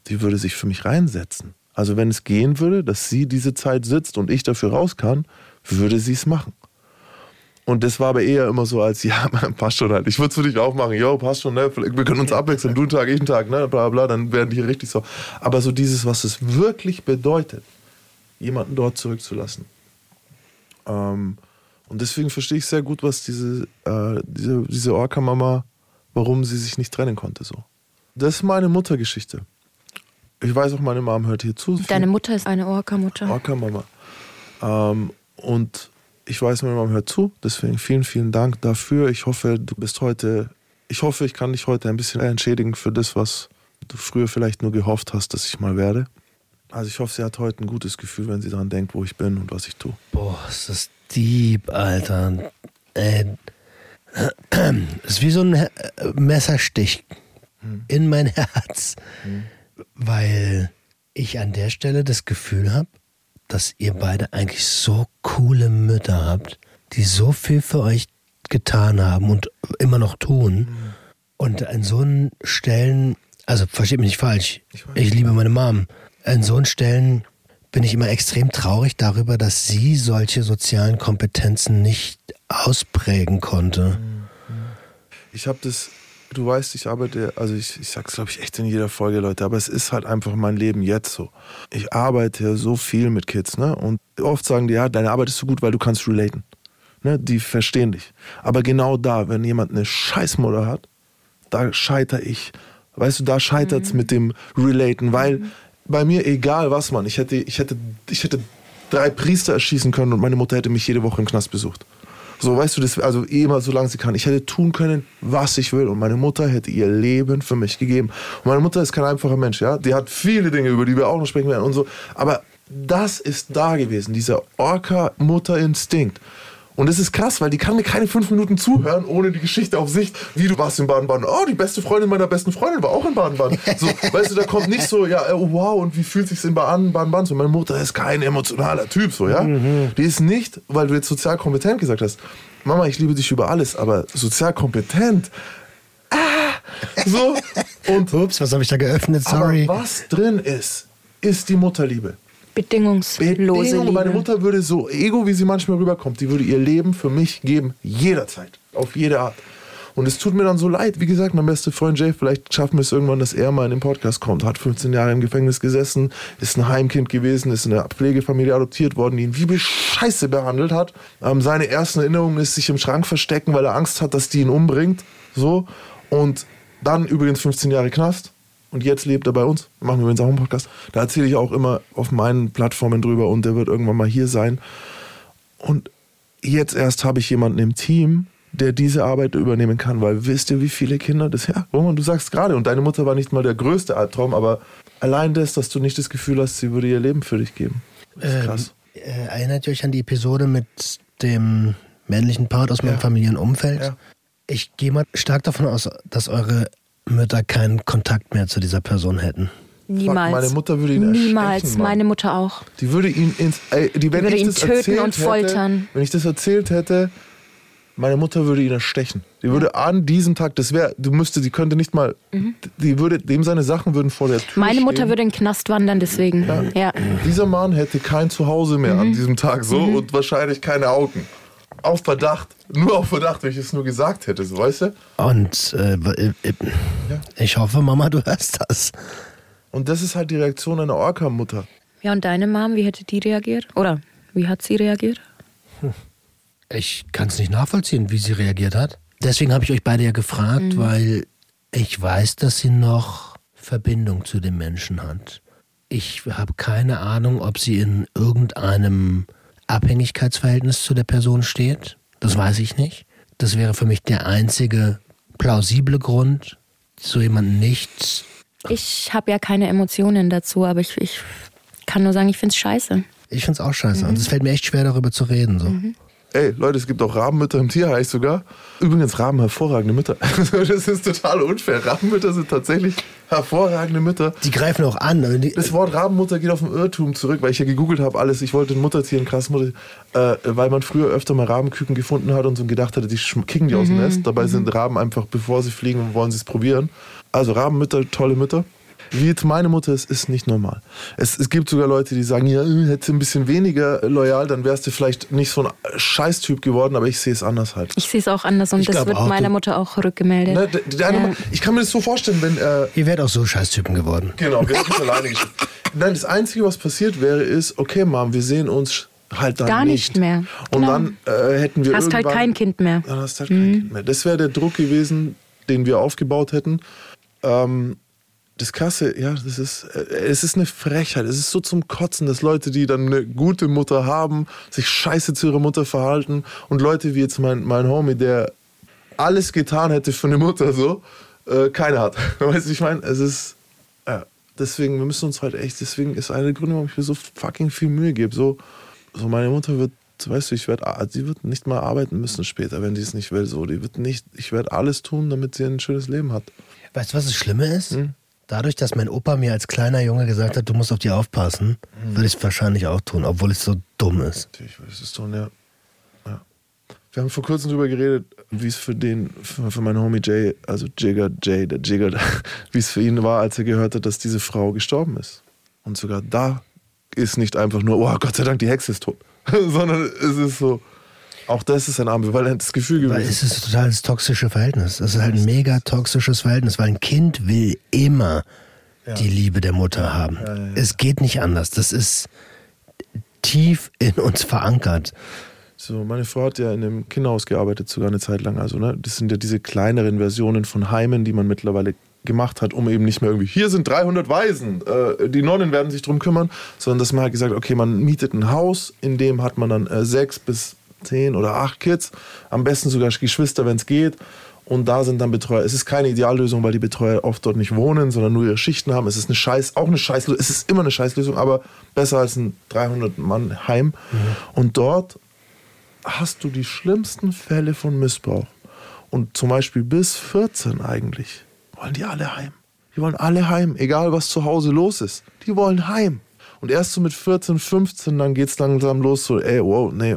die würde sich für mich reinsetzen. Also wenn es gehen würde, dass sie diese Zeit sitzt und ich dafür raus kann, würde sie es machen. Und das war aber eher immer so als, ja, passt schon halt. Ich würde es für dich auch machen. Jo, passt schon, ne? Wir können uns abwechseln. Du einen Tag, ich einen Tag, ne? Bla, bla. Dann werden die richtig so. Aber so dieses, was es wirklich bedeutet, jemanden dort zurückzulassen. Ähm, und deswegen verstehe ich sehr gut, was diese, äh, diese, diese Orca-Mama, warum sie sich nicht trennen konnte, so. Das ist meine Muttergeschichte. Ich weiß auch, meine Mom hört hier zu. Deine Mutter ist eine Orca-Mutter. Orca-Mama. Ähm, und ich weiß, meine Mom hört zu. Deswegen vielen, vielen Dank dafür. Ich hoffe, du bist heute, ich hoffe, ich kann dich heute ein bisschen entschädigen für das, was du früher vielleicht nur gehofft hast, dass ich mal werde. Also ich hoffe, sie hat heute ein gutes Gefühl, wenn sie daran denkt, wo ich bin und was ich tue. Boah, ist das deep, Alter. Äh, ist wie so ein äh, Messerstich hm. in mein Herz. Hm. Weil ich an der Stelle das Gefühl habe, dass ihr beide eigentlich so coole Mütter habt, die so viel für euch getan haben und immer noch tun. Mhm. Und an so Stellen, also versteht mich nicht falsch, ich, ich liebe meine Mom. An so Stellen bin ich immer extrem traurig darüber, dass sie solche sozialen Kompetenzen nicht ausprägen konnte. Ich habe das du weißt, ich arbeite, also ich, ich sag's glaube ich echt in jeder Folge, Leute, aber es ist halt einfach mein Leben jetzt so. Ich arbeite so viel mit Kids, ne? Und oft sagen die, ja, deine Arbeit ist so gut, weil du kannst relaten. Ne? Die verstehen dich. Aber genau da, wenn jemand eine Scheißmutter hat, da scheitere ich. Weißt du, da scheitert's mhm. mit dem Relaten, weil mhm. bei mir egal was, man, ich hätte, ich hätte, ich hätte drei Priester erschießen können und meine Mutter hätte mich jede Woche im Knast besucht. So, weißt du, das, also eh immer, solange sie kann. Ich hätte tun können, was ich will. Und meine Mutter hätte ihr Leben für mich gegeben. Und meine Mutter ist kein einfacher Mensch, ja. Die hat viele Dinge, über die wir auch noch sprechen werden und so. Aber das ist da gewesen, dieser Orca-Mutter-Instinkt. Und es ist krass, weil die kann mir keine fünf Minuten zuhören, ohne die Geschichte auf Sicht, wie du warst in Baden-Baden. Oh, die beste Freundin meiner besten Freundin war auch in Baden-Baden. So, weißt du, da kommt nicht so, ja, oh, wow, und wie fühlt sich's in Baden-Baden? So, meine Mutter ist kein emotionaler Typ, so, ja. Mhm. Die ist nicht, weil du jetzt sozial kompetent gesagt hast, Mama, ich liebe dich über alles, aber sozial kompetent, ah, so. Und, Ups, was habe ich da geöffnet? Sorry. Aber was drin ist, ist die Mutterliebe. Bedingungslose Bedingung. Liebe. Meine Mutter würde so ego, wie sie manchmal rüberkommt, die würde ihr Leben für mich geben, jederzeit, auf jede Art. Und es tut mir dann so leid. Wie gesagt, mein bester Freund Jay, vielleicht schaffen wir es irgendwann, dass er mal in den Podcast kommt. Hat 15 Jahre im Gefängnis gesessen, ist ein Heimkind gewesen, ist in einer Pflegefamilie adoptiert worden, die ihn wie Scheiße behandelt hat. Ähm, seine ersten Erinnerungen ist sich im Schrank verstecken, weil er Angst hat, dass die ihn umbringt. So. Und dann übrigens 15 Jahre Knast. Und jetzt lebt er bei uns. Wir machen übrigens auch einen Podcast. Da erzähle ich auch immer auf meinen Plattformen drüber und der wird irgendwann mal hier sein. Und jetzt erst habe ich jemanden im Team, der diese Arbeit übernehmen kann, weil wisst ihr, wie viele Kinder das, ja, Roman, du sagst gerade, und deine Mutter war nicht mal der größte Albtraum, aber allein das, dass du nicht das Gefühl hast, sie würde ihr Leben für dich geben. Das ist ähm, krass. Äh, erinnert ihr euch an die Episode mit dem männlichen Part aus meinem ja. Familienumfeld? Ja. Ich gehe mal stark davon aus, dass eure Mütter keinen Kontakt mehr zu dieser Person hätten. Niemals. Meine Mutter würde ihn Niemals, meine Mutter auch. Die würde ihn ins, ey, die, wenn die würde ich ihn das töten und foltern. Hätte, wenn ich das erzählt hätte, meine Mutter würde ihn erstechen. Die würde an diesem Tag, das wäre, du müsste, die könnte nicht mal, mhm. die würde, dem seine Sachen würden vor der Tür Meine Mutter stehen. würde in den Knast wandern, deswegen. Ja. ja. Dieser Mann hätte kein Zuhause mehr mhm. an diesem Tag so mhm. und wahrscheinlich keine Augen. Auf Verdacht. Nur auf Verdacht, wenn ich es nur gesagt hätte, so weißt du? Und äh, äh, ich hoffe, Mama, du hörst das. Und das ist halt die Reaktion einer Orca-Mutter. Ja, und deine Mom, wie hätte die reagiert? Oder wie hat sie reagiert? Ich kann es nicht nachvollziehen, wie sie reagiert hat. Deswegen habe ich euch beide ja gefragt, weil ich weiß, dass sie noch Verbindung zu dem Menschen hat. Ich habe keine Ahnung, ob sie in irgendeinem Abhängigkeitsverhältnis zu der Person steht. Das weiß ich nicht. Das wäre für mich der einzige plausible Grund, so jemanden nicht. Ich habe ja keine Emotionen dazu, aber ich, ich kann nur sagen, ich finde es scheiße. Ich finde es auch scheiße. Und es fällt mir echt schwer, darüber zu reden. So. Ey, Leute, es gibt auch Rabenmütter im Tierreich sogar. Übrigens, Raben hervorragende Mütter. Das ist total unfair. Rabenmütter sind tatsächlich hervorragende Mütter. Die greifen auch an. Die, Das Wort Rabenmutter geht auf den Irrtum zurück, weil ich ja gegoogelt habe alles. Ich wollte ein Muttertier, ein krasses Muttertier, äh, weil man früher öfter mal Rabenküken gefunden hat und so gedacht hatte, die kicken die aus dem Nest. Dabei sind Raben einfach, bevor sie fliegen, wollen sie es probieren. Also Rabenmütter, tolle Mütter. Wie jetzt meine Mutter ist, ist nicht normal. Es, es gibt sogar Leute, die sagen, ja, äh, hättest du ein bisschen weniger loyal, dann wärst du vielleicht nicht so ein Scheißtyp geworden, aber ich sehe es anders halt. Ich sehe es auch anders und Ich das glaub wird auch, meiner du- Mutter auch rückgemeldet. Ne, der eine Ja. Mann- ich kann mir das so vorstellen, wenn äh, ihr werdet auch so Scheißtypen geworden. Genau, wir es alleine geschafft. Nein, das Einzige, was passiert wäre, ist, okay, Mom, wir sehen uns halt dann Gar nicht. nicht mehr. Und Genau. dann äh, hätten wir Hast halt irgendwann... kein Kind mehr. Dann hast halt kein Kind mehr. Das wäre der Druck gewesen, den wir aufgebaut hätten. Ähm, das Krasse, ja, das ist, äh, es ist eine Frechheit. Es ist so zum Kotzen, dass Leute, die dann eine gute Mutter haben, sich scheiße zu ihrer Mutter verhalten und Leute wie jetzt mein, mein Homie, der alles getan hätte für eine Mutter, so, äh, keine hat. Weißt du, ich meine, es ist, ja, deswegen, wir müssen uns halt echt, deswegen ist einer der Gründe, warum ich mir so fucking viel Mühe gebe. So, so meine Mutter wird, weißt du, ich werde, sie wird nicht mal arbeiten müssen später, wenn sie es nicht will. So, die wird nicht, ich werde alles tun, damit sie ein schönes Leben hat. Weißt du, was das Schlimme ist? Hm? Dadurch, dass mein Opa mir als kleiner Junge gesagt hat, du musst auf die aufpassen, Hm. würde ich es wahrscheinlich auch tun, obwohl es so dumm ist. Natürlich würde ich es tun, ja. ja. Wir haben vor kurzem darüber geredet, wie es für den, für, für meinen Homie Jay, also Jigger Jay, der Jigger, wie es für ihn war, als er gehört hat, dass diese Frau gestorben ist. Und sogar da ist nicht einfach nur, oh Gott sei Dank, die Hexe ist tot, sondern es ist so, auch das ist ein ambivalentes Gefühl Weil gewesen. es ist total das toxische Verhältnis. Es ist halt ein mega toxisches Verhältnis, weil ein Kind will immer die Liebe der Mutter haben. Es geht nicht anders. Das ist tief in uns verankert. So, meine Frau hat ja in einem Kinderhaus gearbeitet, sogar eine Zeit lang. Also, ne, das sind ja diese kleineren Versionen von Heimen, die man mittlerweile gemacht hat, um eben nicht mehr irgendwie, hier sind 300 Waisen, äh, die Nonnen werden sich drum kümmern, sondern dass man halt gesagt, okay, man mietet ein Haus, in dem hat man dann äh, sechs bis zehn oder acht Kids, am besten sogar Geschwister, wenn es geht. Und da sind dann Betreuer. Es ist keine Ideallösung, weil die Betreuer oft dort nicht wohnen, sondern nur ihre Schichten haben. Es ist eine Scheiß, auch eine Scheißlösung. Es ist immer eine Scheißlösung, aber besser als ein 300-Mann-Heim. Und dort hast du die schlimmsten Fälle von Missbrauch. Und zum Beispiel bis 14 eigentlich wollen die alle heim. Die wollen alle heim, egal was zu Hause los ist. Die wollen heim. Und erst so mit 14, 15, dann geht es langsam los, so, ey, wow, nee.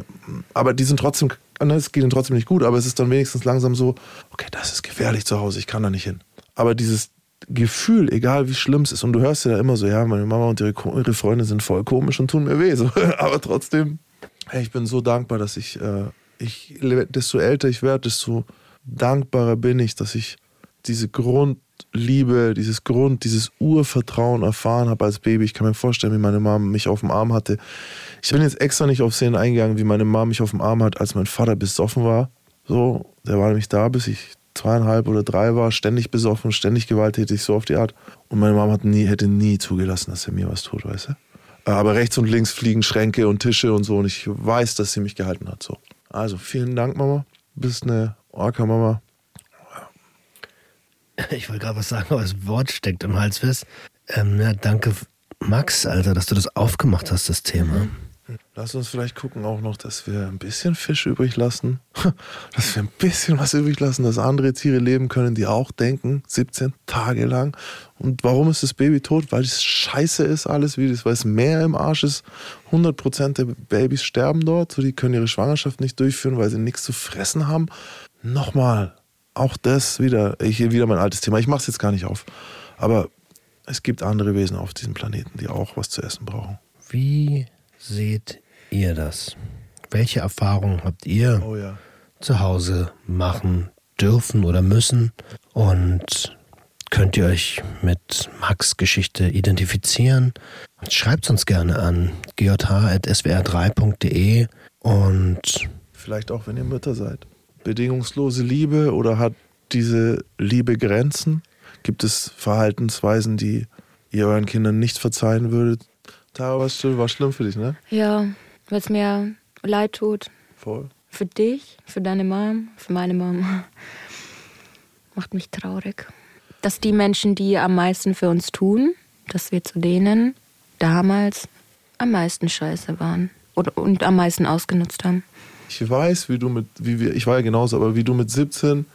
Aber die sind trotzdem, ne, es geht ihnen trotzdem nicht gut, aber es ist dann wenigstens langsam so, okay, das ist gefährlich zu Hause, ich kann da nicht hin. Aber dieses Gefühl, egal wie schlimm es ist, und du hörst ja da immer so, ja, meine Mama und ihre, ihre Freunde sind voll komisch und tun mir weh, so. aber trotzdem, hey, ich bin so dankbar, dass ich, äh, ich, desto älter ich werde, desto dankbarer bin ich, dass ich diese Grundliebe, dieses Grund, dieses Urvertrauen erfahren habe als Baby. Ich kann mir vorstellen, wie meine Mom mich auf dem Arm hatte. Ich bin jetzt extra nicht auf Szenen eingegangen, wie meine Mom mich auf dem Arm hat, als mein Vater besoffen war. So, der war nämlich da, bis ich zweieinhalb oder drei war, ständig besoffen, ständig gewalttätig, so auf die Art. Und meine Mom hat nie, hätte nie zugelassen, dass er mir was tut, weißt du? Aber rechts und links fliegen Schränke und Tische und so. Und ich weiß, dass sie mich gehalten hat. So. Also vielen Dank, Mama. Bist eine Orca-Mama. Ich wollte gerade was sagen, aber das Wort steckt im Hals fest. Ähm, ja, danke, Max, Alter, dass du das aufgemacht hast, das Thema. Lass uns vielleicht gucken auch noch, dass wir ein bisschen Fisch übrig lassen. Dass wir ein bisschen was übrig lassen, dass andere Tiere leben können, die auch denken, 17 Tage lang. Und warum ist das Baby tot? Weil es scheiße ist alles, wie das, weil es Meer im Arsch ist. 100% der Babys sterben dort, so die können ihre Schwangerschaft nicht durchführen, weil sie nichts zu fressen haben. Nochmal, auch das wieder, ich, wieder mein altes Thema. Ich mache es jetzt gar nicht auf. Aber es gibt andere Wesen auf diesem Planeten, die auch was zu essen brauchen. Wie seht ihr das? Welche Erfahrungen habt ihr Oh ja. zu Hause machen dürfen oder müssen? Und könnt ihr euch mit Max Geschichte identifizieren? Schreibt uns gerne an gjh.swr3.de und Vielleicht auch, wenn ihr Mütter seid. Bedingungslose Liebe oder hat diese Liebe Grenzen? Gibt es Verhaltensweisen, die ihr euren Kindern nicht verzeihen würdet? Tara, war schlimm, war schlimm für dich, ne? Ja, weil es mir leid tut. Voll. Für dich, für deine Mom, für meine Mom. Macht mich traurig. Dass die Menschen, die am meisten für uns tun, dass wir zu denen damals am meisten scheiße waren. Oder, und am meisten ausgenutzt haben. Ich weiß, wie du mit, wie wir, ich war ja genauso, aber wie du mit 17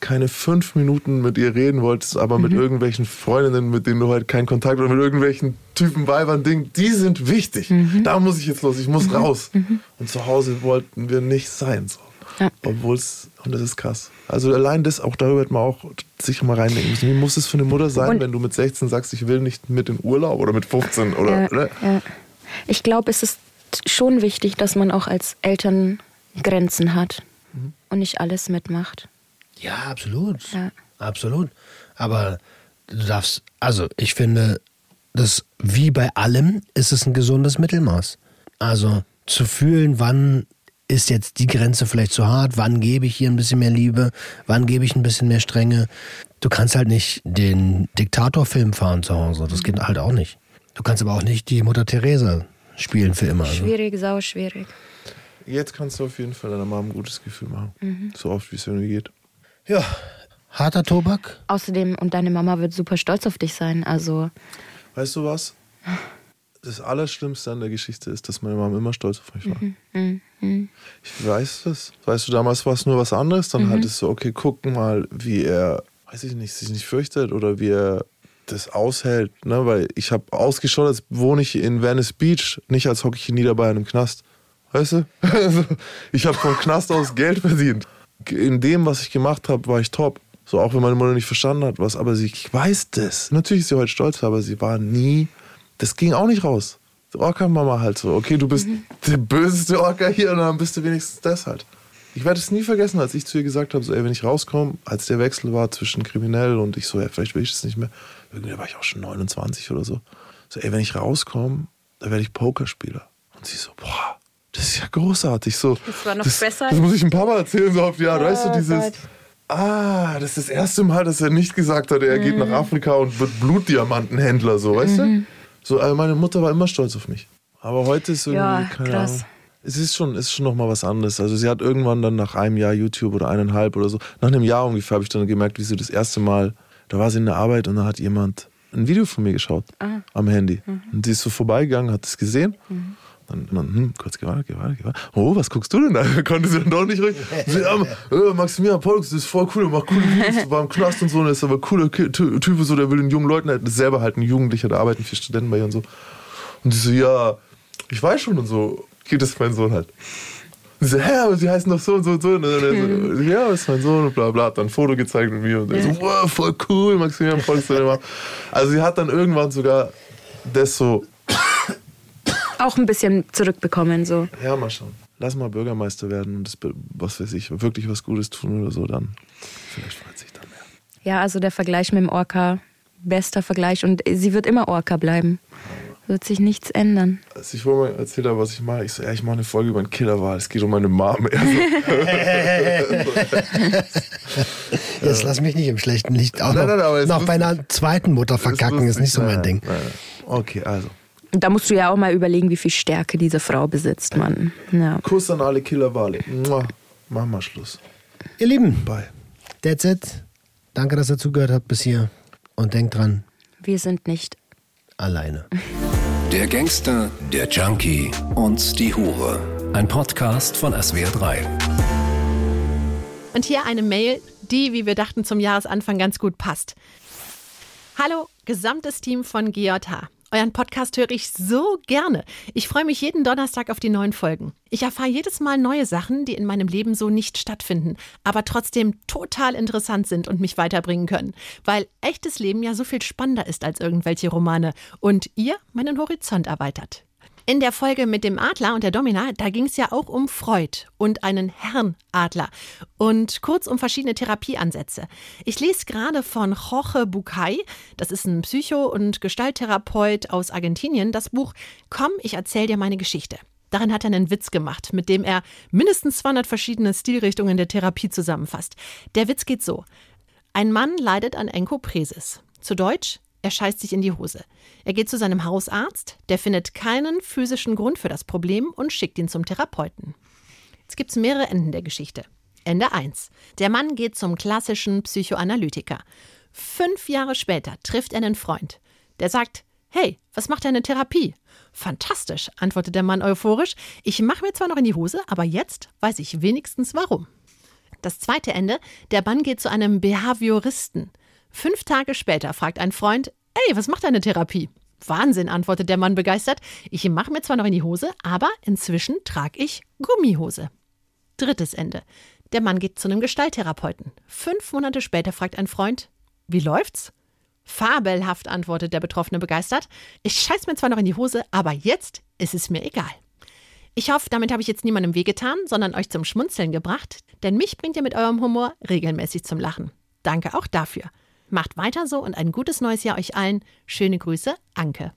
keine fünf Minuten mit ihr reden wolltest, aber mit irgendwelchen Freundinnen, mit denen du halt keinen Kontakt oder mit irgendwelchen Typen, Weibern, Ding, die sind wichtig. Da muss ich jetzt los, ich muss raus. Und zu Hause wollten wir nicht sein. So. Ja. Obwohl es, und das ist krass. Also allein das, auch darüber hätte man auch sich mal reindenken müssen. Wie muss es für eine Mutter sein, Und- wenn du mit 16 sagst, ich will nicht mit in Urlaub oder mit 15 oder, Ja, ne? ja. Ich glaube, es ist schon wichtig, dass man auch als Eltern Grenzen hat und nicht alles mitmacht. Ja, absolut. Ja. Absolut. Aber du darfst, also ich finde, das wie bei allem ist es ein gesundes Mittelmaß. Also zu fühlen, wann ist jetzt die Grenze vielleicht zu hart, wann gebe ich hier ein bisschen mehr Liebe, wann gebe ich ein bisschen mehr Strenge. Du kannst halt nicht den Diktatorfilm fahren zu Hause, das geht halt auch nicht. Du kannst aber auch nicht die Mutter Teresa spielen für immer. Also. Schwierig, sau schwierig. Jetzt kannst du auf jeden Fall deiner Mama ein gutes Gefühl machen. So oft, wie es irgendwie geht. Ja, harter Tobak. Außerdem, und deine Mama wird super stolz auf dich sein. Also, Weißt du was? Das Allerschlimmste an der Geschichte ist, dass meine Mama immer stolz auf mich war. Ich weiß das. Weißt du, damals war es nur was anderes. Dann halt es so, okay, gucken mal, wie er, weiß ich nicht, sich nicht fürchtet oder wie er das aushält. Ne? Weil ich habe ausgeschaut, als wohne ich in Venice Beach, nicht als hocke ich in Niederbayern im Knast. Weißt du? Also, ich habe vom Knast aus Geld verdient. In dem, was ich gemacht habe, war ich top. So, auch wenn meine Mutter nicht verstanden hat, was, aber sie, ich weiß das. Natürlich ist sie heute stolz, aber sie war nie, das ging auch nicht raus. Die Orca-Mama halt so, okay, du bist der böseste Orca hier und dann bist du wenigstens das halt. Ich werde es nie vergessen, als ich zu ihr gesagt habe, so, ey, wenn ich rauskomme, als der Wechsel war zwischen kriminell und ich so, ja, vielleicht will ich das nicht mehr. Irgendwie war ich auch schon 29 oder so. So, ey, wenn ich rauskomme, dann werde ich Pokerspieler. Und sie so, boah, das ist ja großartig. So, Das war noch das, besser. Das muss ich ein paar Mal erzählen, so auf die Art. weißt du, Oh dieses, Gott. ah, das ist das erste Mal, dass er nicht gesagt hat, er geht nach Afrika und wird Blutdiamantenhändler, so, weißt du? So, also meine Mutter war immer stolz auf mich. Aber heute ist irgendwie, Ja, keine krass. Ahnung. Es ist schon, ist schon noch mal was anderes. Also sie hat irgendwann dann nach einem Jahr YouTube oder eineinhalb oder so, nach einem Jahr ungefähr habe ich dann gemerkt, wie sie das erste Mal, da war sie in der Arbeit und da hat jemand ein Video von mir geschaut am Handy. Und sie ist so vorbeigegangen, hat es gesehen. Dann, dann hm, kurz gewartet, gewartet, gewartet. Oh, was guckst du denn da? Konnte sie dann doch nicht ruhig. Sie, ähm, äh, Maximilian das ist voll cool, macht coole Videos, war im Knast und so, und ist aber cooler Typ, so, der will den jungen Leuten, halt, selber halt ein Jugendlicher, da arbeiten vier Studenten bei ihr und so. Und sie so, ja, ich weiß schon und so, geht das mein Sohn halt. Und sie so, hä, aber sie heißen doch so und so und so. Und dann so, ja, das ist mein Sohn und bla bla, hat dann ein Foto gezeigt mit mir und er so, wow, voll cool, Maximilian macht. Also sie hat dann irgendwann sogar das so, auch ein bisschen zurückbekommen, so. Ja, mal schauen. Lass mal Bürgermeister werden und das, was weiß ich, wirklich was Gutes tun oder so, dann vielleicht freut sich dann mehr. Ja, also der Vergleich mit dem Orca, bester Vergleich. Und sie wird immer Orca bleiben. Wird sich nichts ändern. Als ich vorhin mal erzählt habe, was ich mache, ich so, ja, ich mache eine Folge über einen Killerwahl. Es geht um meine Mom. Er so, Jetzt lass mich nicht im schlechten Licht auch Nein, noch, nein, noch bei einer zweiten Mutter verkacken, ist nicht so mein Nein, Ding. Okay, also. Und da musst du ja auch mal überlegen, wie viel Stärke diese Frau besitzt, Mann. Ja. Kuss an alle Killerwale. Mua. Machen wir Schluss. Ihr Lieben, Bye. that's it. Danke, dass ihr zugehört habt bis hier. Und denkt dran, Wir sind nicht alleine. Der Gangster, der Junkie und die Hure. Ein Podcast von SWR3. Und hier eine Mail, die, wie wir dachten, zum Jahresanfang ganz gut passt. Hallo, gesamtes Team von GJH. Euren Podcast höre ich so gerne. Ich freue mich jeden Donnerstag auf die neuen Folgen. Ich erfahre jedes Mal neue Sachen, die in meinem Leben so nicht stattfinden, aber trotzdem total interessant sind und mich weiterbringen können. Weil echtes Leben ja so viel spannender ist als irgendwelche Romane und ihr meinen Horizont erweitert. In der Folge mit dem Adler und der Domina, da ging es ja auch um Freud und einen Herrnadler und kurz um verschiedene Therapieansätze. Ich lese gerade von Jorge Bucay, das ist ein Psycho- und Gestalttherapeut aus Argentinien, das Buch Komm, ich erzähl dir meine Geschichte. Darin hat er einen Witz gemacht, mit dem er mindestens 200 verschiedene Stilrichtungen der Therapie zusammenfasst. Der Witz geht so. Ein Mann leidet an Enkopresis. Zu Deutsch, er scheißt sich in die Hose. Er geht zu seinem Hausarzt, der findet keinen physischen Grund für das Problem und schickt ihn zum Therapeuten. Jetzt gibt es mehrere Enden der Geschichte. Ende 1. Der Mann geht zum klassischen Psychoanalytiker. Fünf Jahre später trifft er einen Freund. Der sagt, Hey, was macht deine Therapie? Fantastisch, antwortet der Mann euphorisch. Ich mache mir zwar noch in die Hose, aber jetzt weiß ich wenigstens warum. Das zweite Ende, der Mann geht zu einem Behavioristen. Fünf Tage später fragt ein Freund, Ey, was macht deine Therapie? Wahnsinn, antwortet der Mann begeistert. Ich mache mir zwar noch in die Hose, aber inzwischen trage ich Gummihose. Drittes Ende. Der Mann geht zu einem Gestalttherapeuten. Fünf Monate später fragt ein Freund, wie läuft's? Fabelhaft, antwortet der Betroffene begeistert. Ich scheiß mir zwar noch in die Hose, aber jetzt ist es mir egal. Ich hoffe, damit habe ich jetzt niemandem wehgetan, sondern euch zum Schmunzeln gebracht, denn mich bringt ihr mit eurem Humor regelmäßig zum Lachen. Danke auch dafür. Macht weiter so und ein gutes neues Jahr euch allen. Schöne Grüße, Anke.